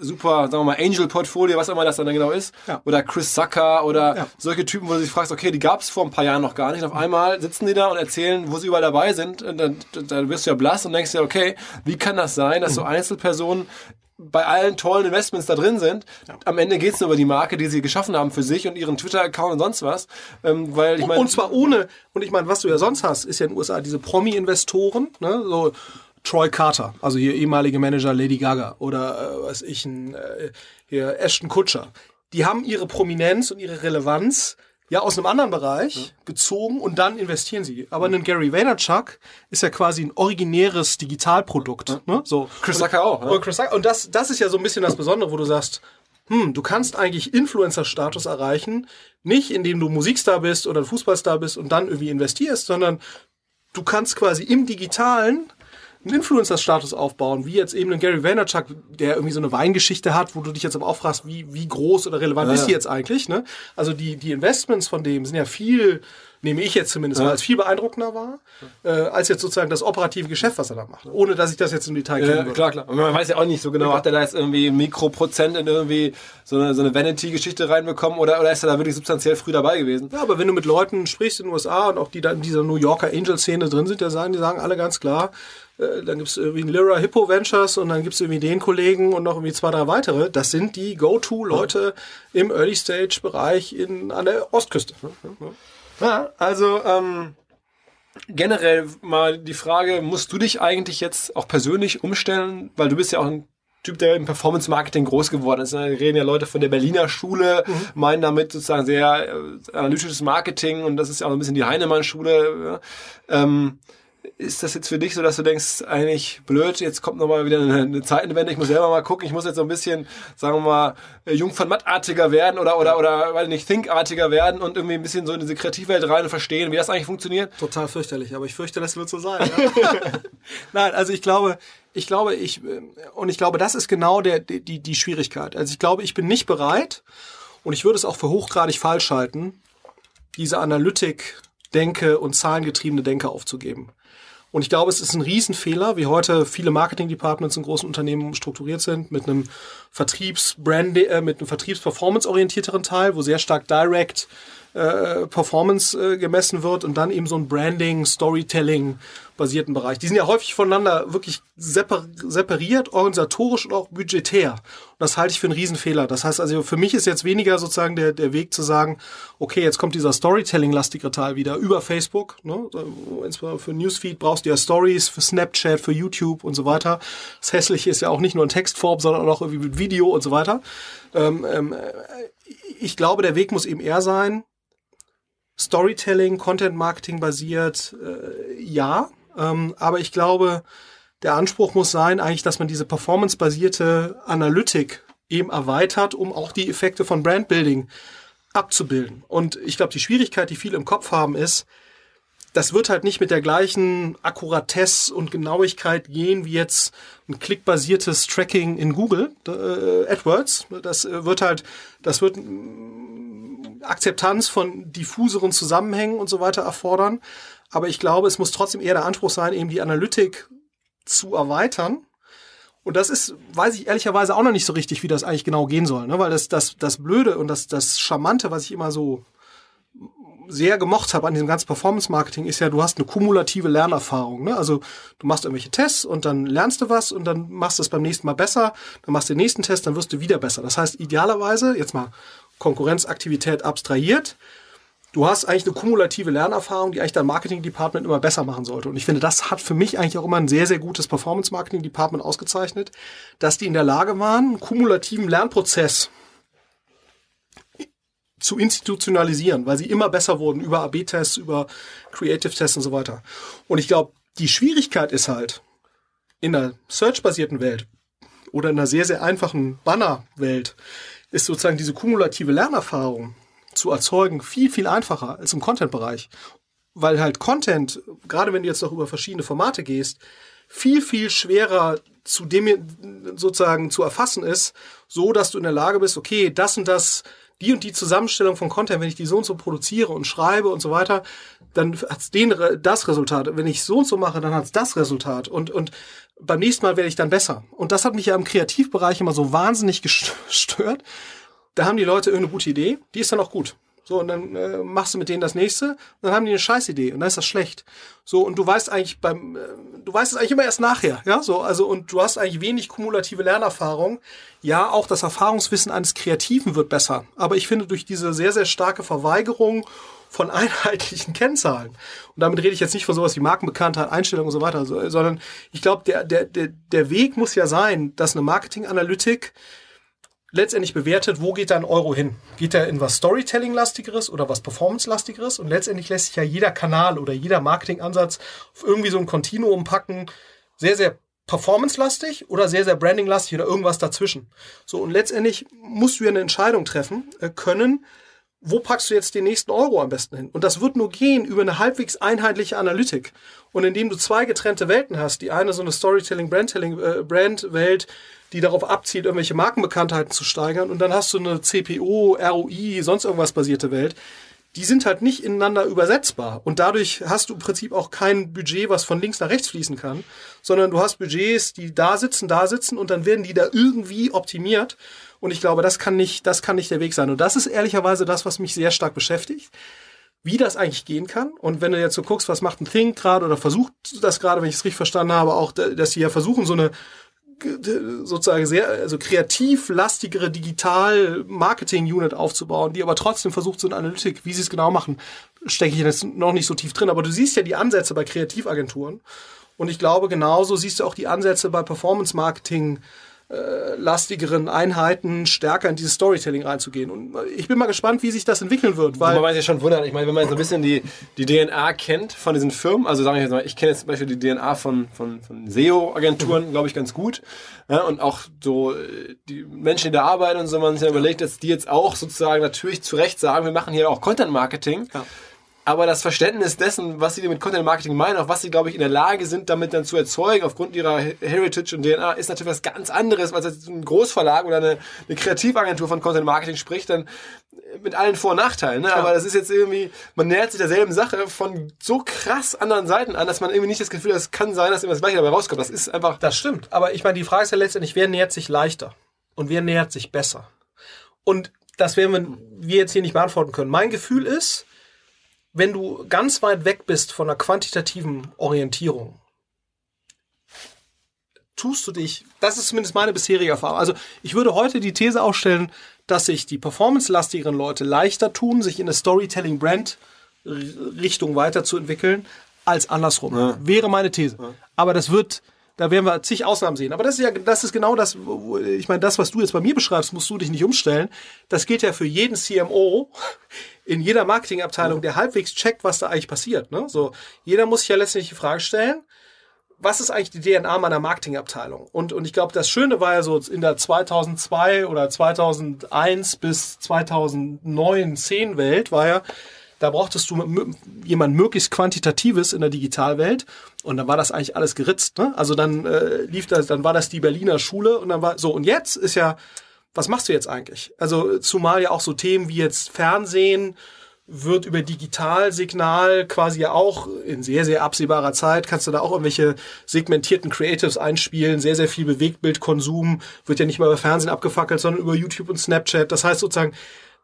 super, sagen wir mal, Angel-Portfolio, was immer das dann genau ist. Ja. Oder Chris Zucker oder Ja. solche Typen, wo du dich fragst, okay, die gab es vor ein paar Jahren noch gar nicht. Und auf einmal sitzen die da und erzählen, wo sie überall dabei sind. Und dann, dann wirst du ja blass und denkst dir, okay, wie kann das sein, dass so Mhm. Einzelpersonen bei allen tollen Investments da drin sind. Am Ende geht's nur über die Marke, die sie geschaffen haben für sich und ihren Twitter-Account und sonst was. Ähm, weil ich meine, und zwar ohne, und ich meine, was du ja sonst hast, ist ja in den USA diese Promi-Investoren, ne, so Troy Carter, also hier ehemalige Manager Lady Gaga oder äh, was ich, ein, äh, hier Ashton Kutcher. Die haben ihre Prominenz und ihre Relevanz ja aus einem anderen Bereich gezogen und dann investieren sie. Aber ein Gary Vaynerchuk ist ja quasi ein originäres Digitalprodukt. Ne? So. Chris Tucker auch, ja. Und, Chris Tucker, und das, das ist ja so ein bisschen das Besondere, wo du sagst, hm, du kannst eigentlich Influencer-Status erreichen, nicht indem du Musikstar bist oder Fußballstar bist und dann irgendwie investierst, sondern du kannst quasi im Digitalen einen Influencer-Status aufbauen, wie jetzt eben ein Gary Vaynerchuk, der irgendwie so eine Weingeschichte hat, wo du dich jetzt aber auch fragst, wie, wie groß oder relevant ist die jetzt eigentlich, ne? Also die, die Investments von dem sind ja viel, nehme ich jetzt zumindest mal, als viel beeindruckender war, äh, als jetzt sozusagen das operative Geschäft, was er da macht. Ohne, dass ich das jetzt im Detail kennen Ja, würde. klar, klar. Und man weiß ja auch nicht so genau, hat er da jetzt irgendwie Mikroprozent in irgendwie so eine, so eine Vanity-Geschichte reinbekommen oder, oder ist er da wirklich substanziell früh dabei gewesen? Ja, aber wenn du mit Leuten sprichst in den USA und auch die da in dieser New Yorker Angel-Szene drin sind, der sagen, die sagen alle ganz klar, äh, dann gibt's irgendwie einen Lyra Hippo Ventures und dann gibt's irgendwie den Kollegen und noch irgendwie zwei, drei weitere. Das sind die Go-To-Leute im Early-Stage-Bereich an der Ostküste. Ja, also ähm, generell mal die Frage, musst du dich eigentlich jetzt auch persönlich umstellen, weil du bist ja auch ein Typ, der im Performance-Marketing groß geworden ist. Da reden ja Leute von der Berliner Schule, mhm. meinen damit sozusagen sehr äh, analytisches Marketing und das ist ja auch ein bisschen die Heinemann-Schule. Ja. Ähm, ist das jetzt für dich so, dass du denkst, eigentlich blöd, jetzt kommt nochmal wieder eine, eine Zeitenwende, ich muss selber mal gucken, ich muss jetzt so ein bisschen, sagen wir mal, äh, Jungfern-Mattartiger werden oder, oder, oder, weil nicht Thinkartiger werden und irgendwie ein bisschen so in diese Kreativwelt rein und verstehen, wie das eigentlich funktioniert? Total fürchterlich, aber ich fürchte, das wird so sein. Ja? Nein, also ich glaube, ich glaube, ich, äh, und ich glaube, das ist genau der, die, die Schwierigkeit. Also ich glaube, ich bin nicht bereit, und ich würde es auch für hochgradig falsch halten, diese Analytik, Denke und zahlengetriebene Denke aufzugeben. Und ich glaube, es ist ein Riesenfehler, wie heute viele Marketing-Departments in großen Unternehmen strukturiert sind, mit einem Vertriebs-Brand, äh, mit einem Vertriebs-Performance-orientierteren Teil, wo sehr stark Direct äh, Performance äh, gemessen wird und dann eben so ein Branding, Storytelling basierten Bereich. Die sind ja häufig voneinander wirklich separ separiert, organisatorisch und auch budgetär. Und das halte ich für einen Riesenfehler. Das heißt also, für mich ist jetzt weniger sozusagen der, der Weg zu sagen, okay, jetzt kommt dieser Storytelling-lastige Teil wieder über Facebook. Ne? Für Newsfeed brauchst du ja Stories, für Snapchat, für YouTube und so weiter. Das Hässliche ist ja auch nicht nur in Textform, sondern auch irgendwie mit Video und so weiter. Ähm, ähm, ich glaube, der Weg muss eben eher sein, Storytelling, Content Marketing basiert, äh, ja. Ähm, aber ich glaube, der Anspruch muss sein, eigentlich, dass man diese performance-basierte Analytik eben erweitert, um auch die Effekte von Brandbuilding abzubilden. Und ich glaube, die Schwierigkeit, die viele im Kopf haben, ist, das wird halt nicht mit der gleichen Akkuratesse und Genauigkeit gehen wie jetzt ein klickbasiertes Tracking in Google äh, AdWords. Das äh, wird halt, das wird Akzeptanz von diffuseren Zusammenhängen und so weiter erfordern. Aber ich glaube, es muss trotzdem eher der Anspruch sein, eben die Analytik zu erweitern. Und das ist, weiß ich ehrlicherweise auch noch nicht so richtig, wie das eigentlich genau gehen soll. Ne? Weil das, das, das Blöde und das, das Charmante, was ich immer so sehr gemocht habe an diesem ganzen Performance-Marketing, ist ja, du hast eine kumulative Lernerfahrung. Ne? Also du machst irgendwelche Tests und dann lernst du was und dann machst du es beim nächsten Mal besser, dann machst du den nächsten Test, dann wirst du wieder besser. Das heißt, idealerweise, jetzt mal Konkurrenzaktivität abstrahiert, du hast eigentlich eine kumulative Lernerfahrung, die eigentlich dein Marketing-Department immer besser machen sollte. Und ich finde, das hat für mich eigentlich auch immer ein sehr, sehr gutes Performance-Marketing-Department ausgezeichnet, dass die in der Lage waren, einen kumulativen Lernprozess zu institutionalisieren, weil sie immer besser wurden über AB-Tests, über Creative-Tests und so weiter. Und ich glaube, die Schwierigkeit ist halt, in einer Search-basierten Welt oder in einer sehr, sehr einfachen Banner-Welt ist sozusagen diese kumulative Lernerfahrung zu erzeugen viel, viel einfacher als im Content-Bereich. Weil halt Content, gerade wenn du jetzt noch über verschiedene Formate gehst, viel, viel schwerer zu dem sozusagen zu erfassen ist, so dass du in der Lage bist, okay, das und das die und die Zusammenstellung von Content, wenn ich die so und so produziere und schreibe und so weiter, dann hat's den das Resultat. Wenn ich so und so mache, dann hat's das Resultat. Und und beim nächsten Mal werde ich dann besser. Und das hat mich ja im Kreativbereich immer so wahnsinnig gestört. Da haben die Leute irgendeine gute Idee, die ist dann auch gut. So, und dann äh, machst du mit denen das nächste, und dann haben die eine Scheißidee und dann ist das schlecht. So, und du weißt eigentlich beim, äh, du weißt es eigentlich immer erst nachher, ja, so, also, und du hast eigentlich wenig kumulative Lernerfahrung. Ja, auch das Erfahrungswissen eines Kreativen wird besser. Aber ich finde, durch diese sehr, sehr starke Verweigerung von einheitlichen Kennzahlen. Und damit rede ich jetzt nicht von sowas wie Markenbekanntheit, Einstellung und so weiter, sondern ich glaube, der, der, der, der Weg muss ja sein, dass eine Marketinganalytik letztendlich bewertet, wo geht da ein Euro hin? Geht er in was Storytelling-lastigeres oder was Performance-lastigeres? Und letztendlich lässt sich ja jeder Kanal oder jeder Marketing-Ansatz auf irgendwie so ein Kontinuum packen, sehr, sehr performance-lastig oder sehr, sehr branding-lastig oder irgendwas dazwischen. So, und letztendlich musst du ja eine Entscheidung treffen äh, können, wo packst du jetzt den nächsten Euro am besten hin? Und das wird nur gehen über eine halbwegs einheitliche Analytik. Und indem du zwei getrennte Welten hast, die eine so eine Storytelling, Brandtelling, äh, Brand-Welt, die darauf abzielt, irgendwelche Markenbekanntheiten zu steigern. Und dann hast du eine CPO, ROI, sonst irgendwas basierte Welt. Die sind halt nicht ineinander übersetzbar. Und dadurch hast du im Prinzip auch kein Budget, was von links nach rechts fließen kann, sondern du hast Budgets, die da sitzen, da sitzen und dann werden die da irgendwie optimiert. Und ich glaube, das kann nicht, das kann nicht der Weg sein. Und das ist ehrlicherweise das, was mich sehr stark beschäftigt wie das eigentlich gehen kann. Und wenn du jetzt so guckst, was macht ein Think gerade oder versucht das gerade, wenn ich es richtig verstanden habe, auch, dass sie ja versuchen, so eine sozusagen sehr also kreativ lastigere Digital-Marketing-Unit aufzubauen, die aber trotzdem versucht, so eine Analytik, wie sie es genau machen, stecke ich jetzt noch nicht so tief drin. Aber du siehst ja die Ansätze bei Kreativagenturen. Und ich glaube, genauso siehst du auch die Ansätze bei Performance-Marketing. Äh, lastigeren Einheiten stärker in dieses Storytelling reinzugehen. Und ich bin mal gespannt, wie sich das entwickeln wird. Weil man sich ja schon wundert, ich meine, wenn man so ein bisschen die, die DNA kennt von diesen Firmen, also sage ich jetzt mal, ich kenne jetzt zum Beispiel die DNA von, von, von SEO-Agenturen, glaube ich, ganz gut. Ja, und auch so äh, die Menschen, die da arbeiten und so, man sich ja überlegt, dass die jetzt auch sozusagen natürlich zu Recht sagen, wir machen hier auch Content-Marketing. Ja aber das Verständnis dessen, was sie mit Content Marketing meinen, auch was sie, glaube ich, in der Lage sind, damit dann zu erzeugen, aufgrund ihrer Heritage und DNA, ist natürlich was ganz anderes, als jetzt ein Großverlag oder eine, eine Kreativagentur von Content Marketing spricht, dann mit allen Vor- und Nachteilen. Ne? Aber das ist jetzt irgendwie, man nähert sich derselben Sache von so krass anderen Seiten an, dass man irgendwie nicht das Gefühl hat, es kann sein, dass immer das Gleiche dabei rauskommt. Das ist einfach. Das stimmt. Aber ich meine, die Frage ist ja letztendlich, wer nähert sich leichter? Und wer nähert sich besser? Und das werden wir jetzt hier nicht beantworten können. Mein Gefühl ist, wenn du ganz weit weg bist von einer quantitativen Orientierung, tust du dich, das ist zumindest meine bisherige Erfahrung. Also ich würde heute die These aufstellen, dass sich die performance-lastigeren Leute leichter tun, sich in eine Storytelling-Brand-Richtung weiterzuentwickeln, als andersrum. Ja. Wäre meine These. Ja. Aber das wird, da werden wir zig Ausnahmen sehen. Aber das ist ja, das ist genau das, ich meine, das, was du jetzt bei mir beschreibst, musst du dich nicht umstellen. Das gilt ja für jeden CMO in jeder Marketingabteilung, der halbwegs checkt, was da eigentlich passiert. Ne? So, jeder muss sich ja letztendlich die Frage stellen, was ist eigentlich die DNA meiner Marketingabteilung? Und, und ich glaube, das Schöne war ja so in der 2002 oder 2001 bis 2009, 10 Welt war ja, da brauchtest du jemand möglichst Quantitatives in der Digitalwelt und dann war das eigentlich alles geritzt. Ne? Also dann äh, lief das, dann war das die Berliner Schule und dann war so und jetzt ist ja was machst du jetzt eigentlich? Also zumal ja auch so Themen wie jetzt Fernsehen wird über Digitalsignal quasi ja auch in sehr, sehr absehbarer Zeit, kannst du da auch irgendwelche segmentierten Creatives einspielen, sehr, sehr viel Bewegtbildkonsum wird ja nicht mehr über Fernsehen abgefackelt, sondern über YouTube und Snapchat. Das heißt sozusagen,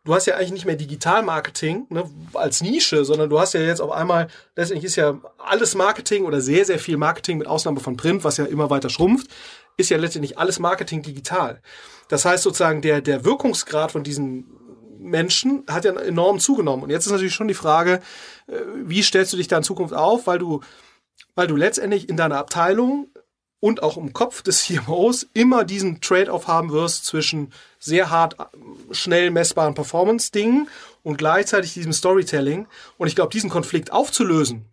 du hast ja eigentlich nicht mehr Digitalmarketing ne, als Nische, sondern du hast ja jetzt auf einmal, letztendlich ist ja alles Marketing oder sehr, sehr viel Marketing mit Ausnahme von Print, was ja immer weiter schrumpft, ist ja letztendlich alles Marketing digital. Das heißt sozusagen, der, der Wirkungsgrad von diesen Menschen hat ja enorm zugenommen. Und jetzt ist natürlich schon die Frage, äh, wie stellst du dich da in Zukunft auf, weil du, weil du letztendlich in deiner Abteilung und auch im Kopf des CMOs immer diesen Trade-off haben wirst zwischen sehr hart, schnell messbaren Performance-Dingen und gleichzeitig diesem Storytelling. Und ich glaube, diesen Konflikt aufzulösen,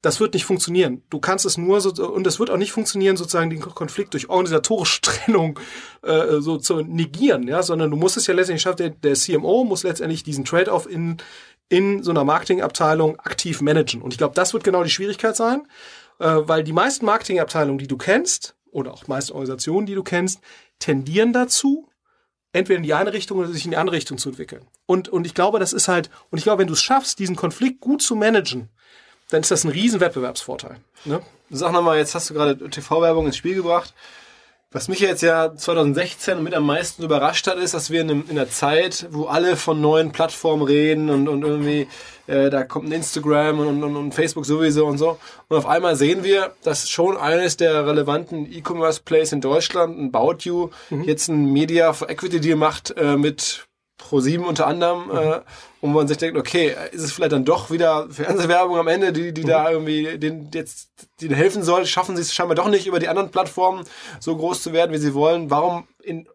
das wird nicht funktionieren. Du kannst es nur so, und es wird auch nicht funktionieren, sozusagen den Konflikt durch organisatorische Trennung äh, so zu negieren, ja, sondern du musst es ja letztendlich schaffen, der, der CMO muss letztendlich diesen Trade-off in, in so einer Marketingabteilung aktiv managen. Und ich glaube, das wird genau die Schwierigkeit sein, weil die meisten Marketingabteilungen, die du kennst, oder auch meisten Organisationen, die du kennst, tendieren dazu, entweder in die eine Richtung oder sich in die andere Richtung zu entwickeln. Und, und ich glaube, das ist halt, und ich glaube, wenn du es schaffst, diesen Konflikt gut zu managen, dann ist das ein riesen Wettbewerbsvorteil. Ne? Sag nochmal, jetzt hast du gerade TV-Werbung ins Spiel gebracht. Was mich jetzt ja 2016 mit am meisten überrascht hat, ist, dass wir in, in einer Zeit, wo alle von neuen Plattformen reden und, und irgendwie, äh, da kommt ein Instagram und, und, und Facebook sowieso und so. Und auf einmal sehen wir, dass schon eines der relevanten E-Commerce-Plays in Deutschland, ein About You, mhm. jetzt ein Media for Equity Deal macht äh, mit Pro7 unter anderem, mhm. äh, wo man sich denkt, okay, ist es vielleicht dann doch wieder Fernsehwerbung am Ende, die, die mhm. da irgendwie den jetzt denen helfen soll, schaffen sie es scheinbar doch nicht über die anderen Plattformen so groß zu werden, wie sie wollen. Warum in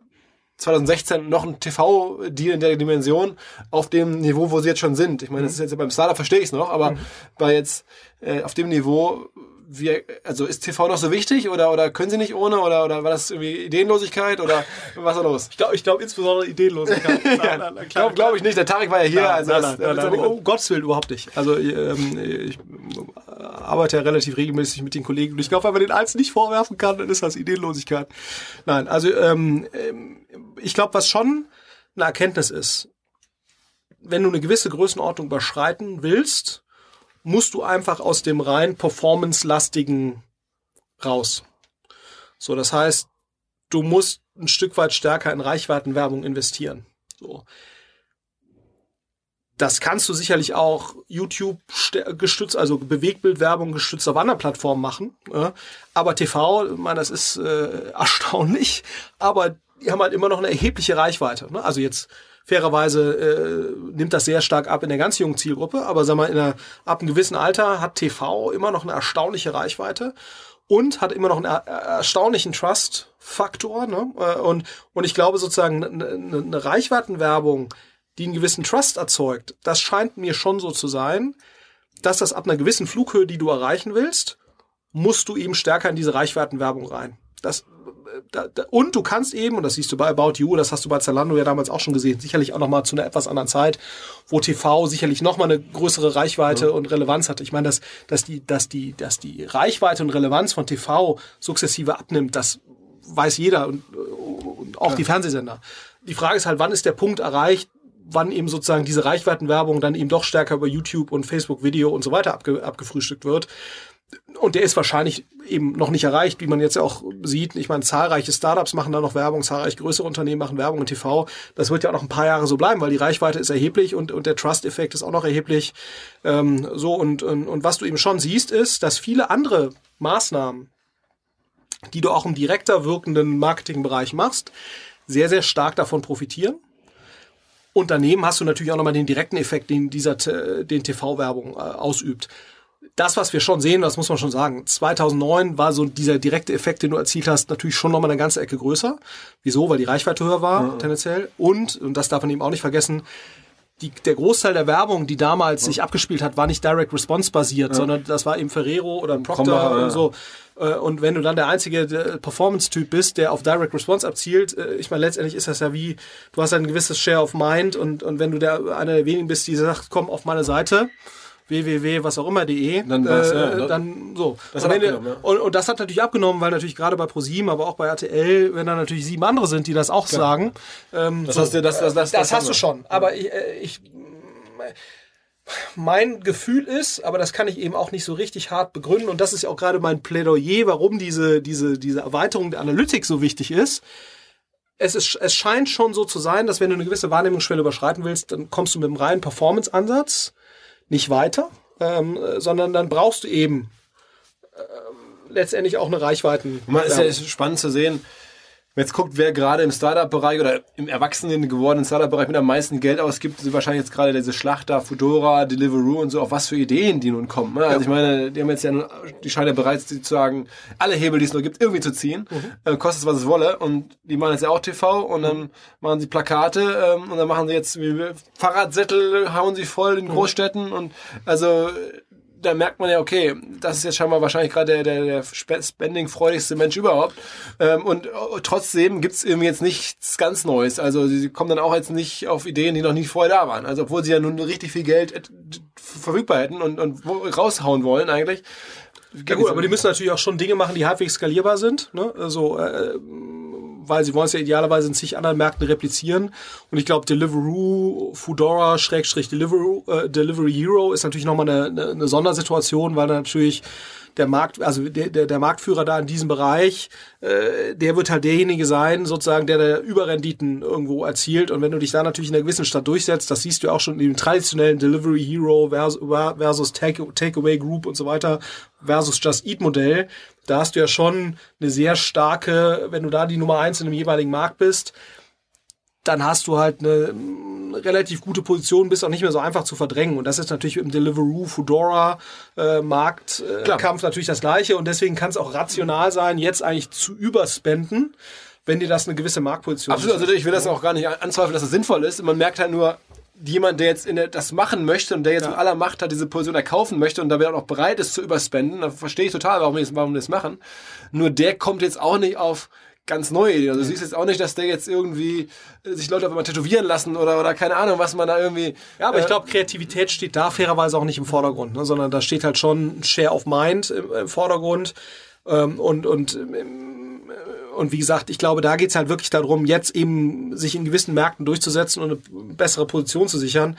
2016 noch ein TV-Deal in der Dimension auf dem Niveau, wo sie jetzt schon sind? Ich meine, das ist jetzt beim Startup verstehe ich es noch, aber mhm. bei jetzt äh, auf dem Niveau wie, also ist TV noch so wichtig oder, oder können sie nicht ohne oder, oder war das irgendwie Ideenlosigkeit oder was war los? Ich glaube ich glaub insbesondere Ideenlosigkeit. ja, glaube glaub ich nicht, der Tarek war ja hier. Nein, also nein, das, nein, nein, um Gottes Willen überhaupt nicht. Also ähm, ich arbeite ja relativ regelmäßig mit den Kollegen und ich glaube, wenn man den eins nicht vorwerfen kann, dann ist das Ideenlosigkeit. Nein, also ähm, ich glaube, was schon eine Erkenntnis ist, wenn du eine gewisse Größenordnung überschreiten willst, musst du einfach aus dem rein performance-lastigen raus. So, das heißt, du musst ein Stück weit stärker in Reichweitenwerbung investieren. So. Das kannst du sicherlich auch YouTube gestützt, also Bewegtbildwerbung gestützt auf anderen Plattformen machen. Aber TV, ich meine, das ist äh, erstaunlich, aber die haben halt immer noch eine erhebliche Reichweite. Ne? Also jetzt Fairerweise äh, nimmt das sehr stark ab in der ganz jungen Zielgruppe, aber sag mal, in einer, ab einem gewissen Alter hat TV immer noch eine erstaunliche Reichweite. und hat immer noch einen er erstaunlichen Trust-Faktor. Ne? Äh, und, und ich glaube sozusagen, eine, eine Reichweitenwerbung, die einen gewissen Trust erzeugt, das scheint mir schon so zu sein, dass das ab einer gewissen Flughöhe, die du erreichen willst, musst du eben stärker in diese Reichweitenwerbung rein. Das, da, da, und du kannst eben, und das siehst du bei About You, das hast du bei Zalando ja damals auch schon gesehen, sicherlich auch nochmal zu einer etwas anderen Zeit, wo TV sicherlich nochmal eine größere Reichweite ja. und Relevanz hatte. Ich meine, dass, dass, die, dass, die, dass die Reichweite und Relevanz von TV sukzessive abnimmt, das weiß jeder und, und auch ja. die Fernsehsender. Die Frage ist halt, wann ist der Punkt erreicht, wann eben sozusagen diese Reichweitenwerbung dann eben doch stärker über YouTube und Facebook Video und so weiter abge, abgefrühstückt wird. Und der ist wahrscheinlich eben noch nicht erreicht, wie man jetzt auch sieht. Ich meine, zahlreiche Startups machen da noch Werbung, zahlreiche größere Unternehmen machen Werbung in TV. Das wird ja auch noch ein paar Jahre so bleiben, weil die Reichweite ist erheblich und, und der Trust-Effekt ist auch noch erheblich. Ähm, so und, und, und was du eben schon siehst, ist, dass viele andere Maßnahmen, die du auch im direkter wirkenden Marketingbereich machst, sehr, sehr stark davon profitieren. Und daneben hast du natürlich auch nochmal den direkten Effekt, den dieser den TV-Werbung äh, ausübt. Das, was wir schon sehen, das muss man schon sagen, 2009 war so dieser direkte Effekt, den du erzielt hast, natürlich schon nochmal eine ganze Ecke größer. Wieso? Weil die Reichweite höher war, mhm. tendenziell. Und, und das darf man eben auch nicht vergessen, die, der Großteil der Werbung, die damals ja. sich abgespielt hat, war nicht Direct Response basiert, ja. sondern das war eben Ferrero oder Procter Krombacher, und so. Äh, und wenn du dann der einzige Performance-Typ bist, der auf Direct Response abzielt, äh, ich meine, letztendlich ist das ja wie, du hast ein gewisses Share of Mind und, und wenn du der, einer der wenigen bist, die sagt, komm auf meine Seite, www was auch immer.de, dann, äh, ja, dann so. Das und, du, ja. und, und, das hat natürlich abgenommen, weil natürlich gerade bei ProSieben, aber auch bei RTL, wenn da natürlich sieben andere sind, die das auch ja. sagen. Ähm, das, so, hast du, das, das, das, das hast du schon. Aber ich, äh, ich mein Gefühl ist, aber das kann ich eben auch nicht so richtig hart begründen und das ist ja auch gerade mein Plädoyer, warum diese, diese, diese Erweiterung der Analytik so wichtig ist. Es, ist. es scheint schon so zu sein, dass wenn du eine gewisse Wahrnehmungsschwelle überschreiten willst, dann kommst du mit einem reinen Performance-Ansatz nicht weiter, ähm, sondern dann brauchst du eben äh, letztendlich auch eine Reichweiten. Man ist ja spannend zu sehen, Wenn jetzt guckt, wer gerade im Startup-Bereich oder im erwachsenen gewordenen Startup-Bereich mit am meisten Geld ausgibt, sind wahrscheinlich jetzt gerade diese Schlachter, Fudora, Deliveroo und so, auf was für Ideen die nun kommen. Ne? Also ich meine, die haben jetzt ja, die scheinen ja bereits zu sagen, alle Hebel, die es noch gibt, irgendwie zu ziehen, mhm. äh, kostet es, was es wolle. Und die machen jetzt ja auch TV und dann mhm. machen sie Plakate ähm, und dann machen sie jetzt Fahrradsättel, hauen sie voll in mhm. Großstädten und also da merkt man ja, okay, das ist jetzt scheinbar wahrscheinlich gerade der, der, der spending-freudigste Mensch überhaupt. Ähm, und äh, trotzdem gibt's irgendwie jetzt nichts ganz Neues. Also sie kommen dann auch jetzt nicht auf Ideen, die noch nicht vorher da waren. Also obwohl sie ja nun richtig viel Geld verfügbar hätten und, und raushauen wollen eigentlich. Ja gut, aber die müssen natürlich auch schon Dinge machen, die halbwegs skalierbar sind. Ne? Also äh, weil sie wollen es ja idealerweise in zig anderen Märkten replizieren. Und ich glaube, Deliveroo, Foodora, Schrägstrich Deliveroo, äh, Delivery Hero ist natürlich nochmal eine, eine, eine Sondersituation, weil natürlich der Markt, also der, der, der Marktführer da in diesem Bereich, äh, der wird halt derjenige sein, sozusagen, der da Überrenditen irgendwo erzielt. Und wenn du dich da natürlich in einer gewissen Stadt durchsetzt, das siehst du auch schon in dem traditionellen Delivery Hero versus, versus Take, Takeaway Group und so weiter versus Just Eat Modell, da hast du ja schon eine sehr starke, wenn du da die Nummer eins in dem jeweiligen Markt bist, dann hast du halt eine relativ gute Position, bist auch nicht mehr so einfach zu verdrängen. Und das ist natürlich im Deliveroo, Foodora äh, Marktkampf äh, natürlich das gleiche. Und deswegen kann es auch rational sein, jetzt eigentlich zu überspenden, wenn dir das eine gewisse Marktposition Absolut, also ich will das auch gar nicht anzweifeln, dass das sinnvoll ist. Man merkt halt nur, jemand, der jetzt in der, das machen möchte und der jetzt ja. mit aller Macht hat, diese Position erkaufen möchte und da auch bereit ist zu überspenden, da verstehe ich total, warum die, warum die das machen. Nur der kommt jetzt auch nicht auf ganz neue Ideen. Also du siehst jetzt auch nicht, dass der jetzt irgendwie äh, sich Leute auf einmal tätowieren lassen oder, oder keine Ahnung, was man da irgendwie. Ja, aber äh, ich glaube, Kreativität steht da fairerweise auch nicht im Vordergrund, ne, sondern da steht halt schon Share of Mind im, im Vordergrund. Ähm, und und ähm, und wie gesagt, ich glaube, da geht's halt wirklich darum, jetzt eben sich in gewissen Märkten durchzusetzen und eine bessere Position zu sichern.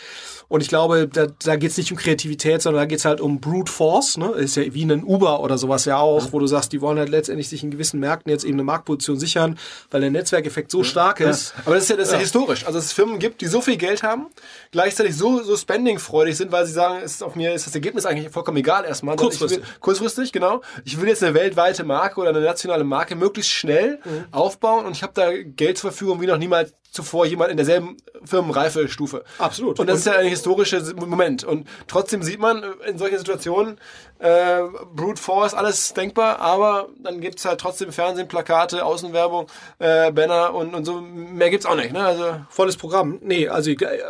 Und ich glaube, da, da geht es nicht um Kreativität, sondern da geht es halt um Brute Force. Ne? Ist ja wie ein Uber oder sowas ja auch, wo du sagst, die wollen halt letztendlich sich in gewissen Märkten jetzt eben eine Marktposition sichern, weil der Netzwerkeffekt so stark ist. Aber das ist ja, das ist ja. historisch. Also dass es Firmen gibt, die so viel Geld haben, gleichzeitig so, so spendingfreudig sind, weil sie sagen, ist auf mir ist das Ergebnis eigentlich vollkommen egal erstmal. Kurzfristig. Will, kurzfristig, genau. Ich will jetzt eine weltweite Marke oder eine nationale Marke möglichst schnell schnell aufbauen und ich habe da Geld zur Verfügung wie noch niemals zuvor jemand in derselben Firmenreifestufe. Absolut. Und das ist ja ein historischer Moment. Und trotzdem sieht man äh, in solchen Situationen, äh, Brute Force, alles denkbar, aber dann gibt's halt trotzdem Fernsehen, Plakate, Außenwerbung, äh, Banner und, und so. Mehr gibt's auch nicht. Ne? Also Volles Programm. Nee, also äh,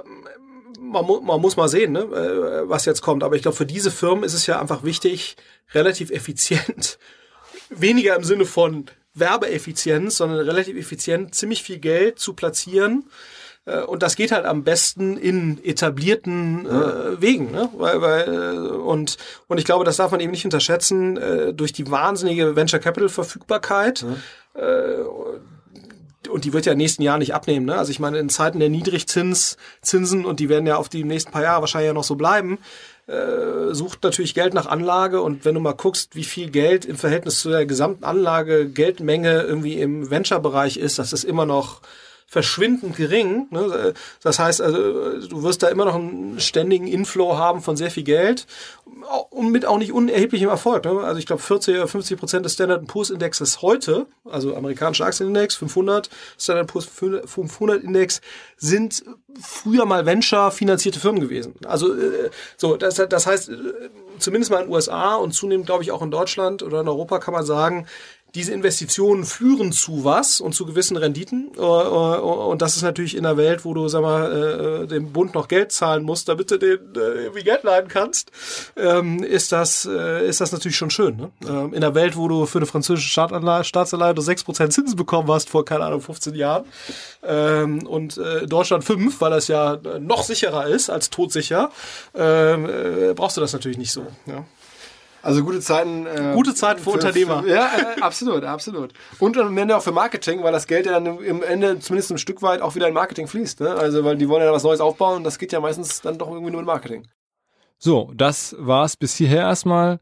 man, mu man muss mal sehen, ne, äh, was jetzt kommt. Aber ich glaube, für diese Firmen ist es ja einfach wichtig, relativ effizient, weniger im Sinne von Werbeeffizienz, sondern relativ effizient ziemlich viel Geld zu platzieren. Äh, Und das geht halt am besten in etablierten äh, Wegen, ne? weil, weil, äh, und und ich glaube, das darf man eben nicht unterschätzen äh, durch die wahnsinnige Venture Capital Verfügbarkeit. Äh, und die wird ja den nächsten Jahren nicht abnehmen. Ne? Also ich meine, in Zeiten der Niedrigzinszinsen, und die werden ja auf die nächsten paar Jahre wahrscheinlich ja noch so bleiben, äh, sucht natürlich Geld nach Anlage. Und wenn du mal guckst, wie viel Geld im Verhältnis zu der gesamten Anlage, Geldmenge irgendwie im Venture-Bereich ist, das ist immer noch verschwindend gering. Ne? Das heißt, also, du wirst da immer noch einen ständigen Inflow haben von sehr viel Geld und mit auch nicht unerheblichem Erfolg. Ne? Also ich glaube 40 oder 50 Prozent des Standard Poor's Indexes heute, also amerikanischer Aktienindex 500, Standard Poor's 500 Index sind früher mal Venture finanzierte Firmen gewesen. Also äh, so, das, das heißt, äh, zumindest mal in den USA und zunehmend glaube ich auch in Deutschland oder in Europa kann man sagen, diese Investitionen führen zu was und zu gewissen Renditen. Äh, äh, Und das ist natürlich in einer Welt, wo du, sag mal, äh, dem Bund noch Geld zahlen musst, damit du den irgendwie Geld leihen kannst, ähm, ist das, ist das natürlich schon schön. Ne? Ähm, In einer Welt, wo du für eine französische Staatsanleihe, nur 6% Zinsen bekommen hast vor, keine Ahnung, 15 Jahren ähm, und Deutschland 5, weil das ja noch sicherer ist als todsicher, brauchst du das natürlich nicht so. Ja. Also gute Zeiten. Äh, Gute Zeiten für Unternehmer. Für, ja, äh, absolut, absolut. Und am Ende auch für Marketing, weil das Geld ja dann im Ende zumindest ein Stück weit auch wieder in Marketing fließt. Ne? Also, weil die wollen ja was Neues aufbauen und das geht ja meistens dann doch irgendwie nur in Marketing. So, das war's bis hierher erstmal.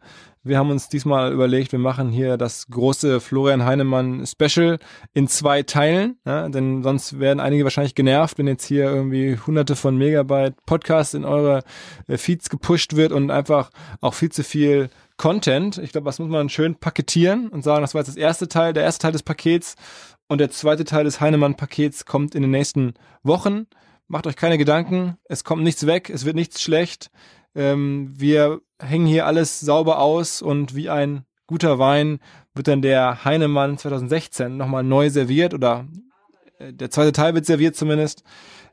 Wir haben uns diesmal überlegt, wir machen hier das große Florian Heinemann Special in zwei Teilen, ja, denn sonst werden einige wahrscheinlich genervt, wenn jetzt hier irgendwie hunderte von Megabyte Podcasts in eure äh, Feeds gepusht wird und einfach auch viel zu viel Content. Ich glaube, das muss man schön paketieren und sagen, das war jetzt das erste Teil, der erste Teil des Pakets und der zweite Teil des Heinemann-Pakets kommt in den nächsten Wochen. Macht euch keine Gedanken, es kommt nichts weg, es wird nichts schlecht. Ähm, wir hängen hier alles sauber aus und wie ein guter Wein wird dann der Heinemann 2016 nochmal neu serviert oder der zweite Teil wird serviert zumindest.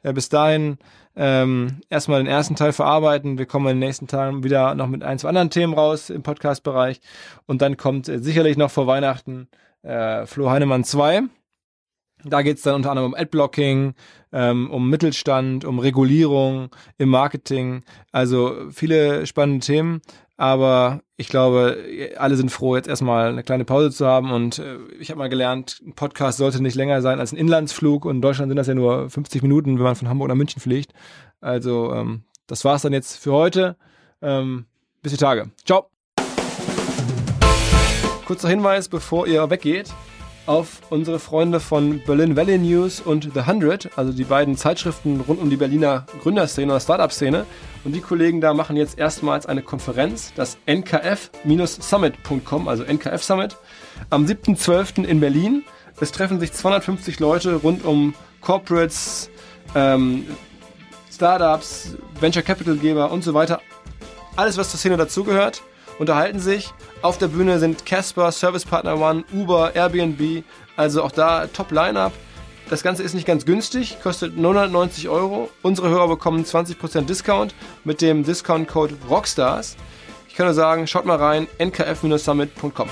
Äh, bis dahin ähm, erstmal den ersten Teil verarbeiten. Wir kommen in den nächsten Tagen wieder noch mit ein, zwei anderen Themen raus im Podcast-Bereich. Und dann kommt äh, sicherlich noch vor Weihnachten äh, Flo Heinemann 2. Da geht's dann unter anderem um Adblocking, ähm, um Mittelstand, um Regulierung im Marketing. Also viele spannende Themen. Aber ich glaube, alle sind froh, jetzt erstmal eine kleine Pause zu haben. Und äh, ich habe mal gelernt, ein Podcast sollte nicht länger sein als ein Inlandsflug. Und in Deutschland sind das ja nur 50 Minuten, wenn man von Hamburg nach München fliegt. Also ähm, das war's dann jetzt für heute. Ähm, bis die Tage. Ciao. Kurzer Hinweis, bevor ihr weggeht auf unsere Freunde von Berlin Valley News und The 100, also die beiden Zeitschriften rund um die Berliner Gründerszene oder Startup-Szene. Und die Kollegen da machen jetzt erstmals eine Konferenz, das nkf-summit.com, also NKF Summit, am 7.12. in Berlin. Es treffen sich 250 Leute rund um Corporates, ähm, Startups, Venture Capital Geber und so weiter. Alles, was zur Szene dazugehört, unterhalten sich. Auf der Bühne sind Casper, Service Partner One, Uber, Airbnb, also auch da Top-Line-Up. Das Ganze ist nicht ganz günstig, kostet 990 Euro. Unsere Hörer bekommen 20% Discount mit dem Discount-Code ROCKSTARS. Ich kann nur sagen, schaut mal rein, nkf-summit.com.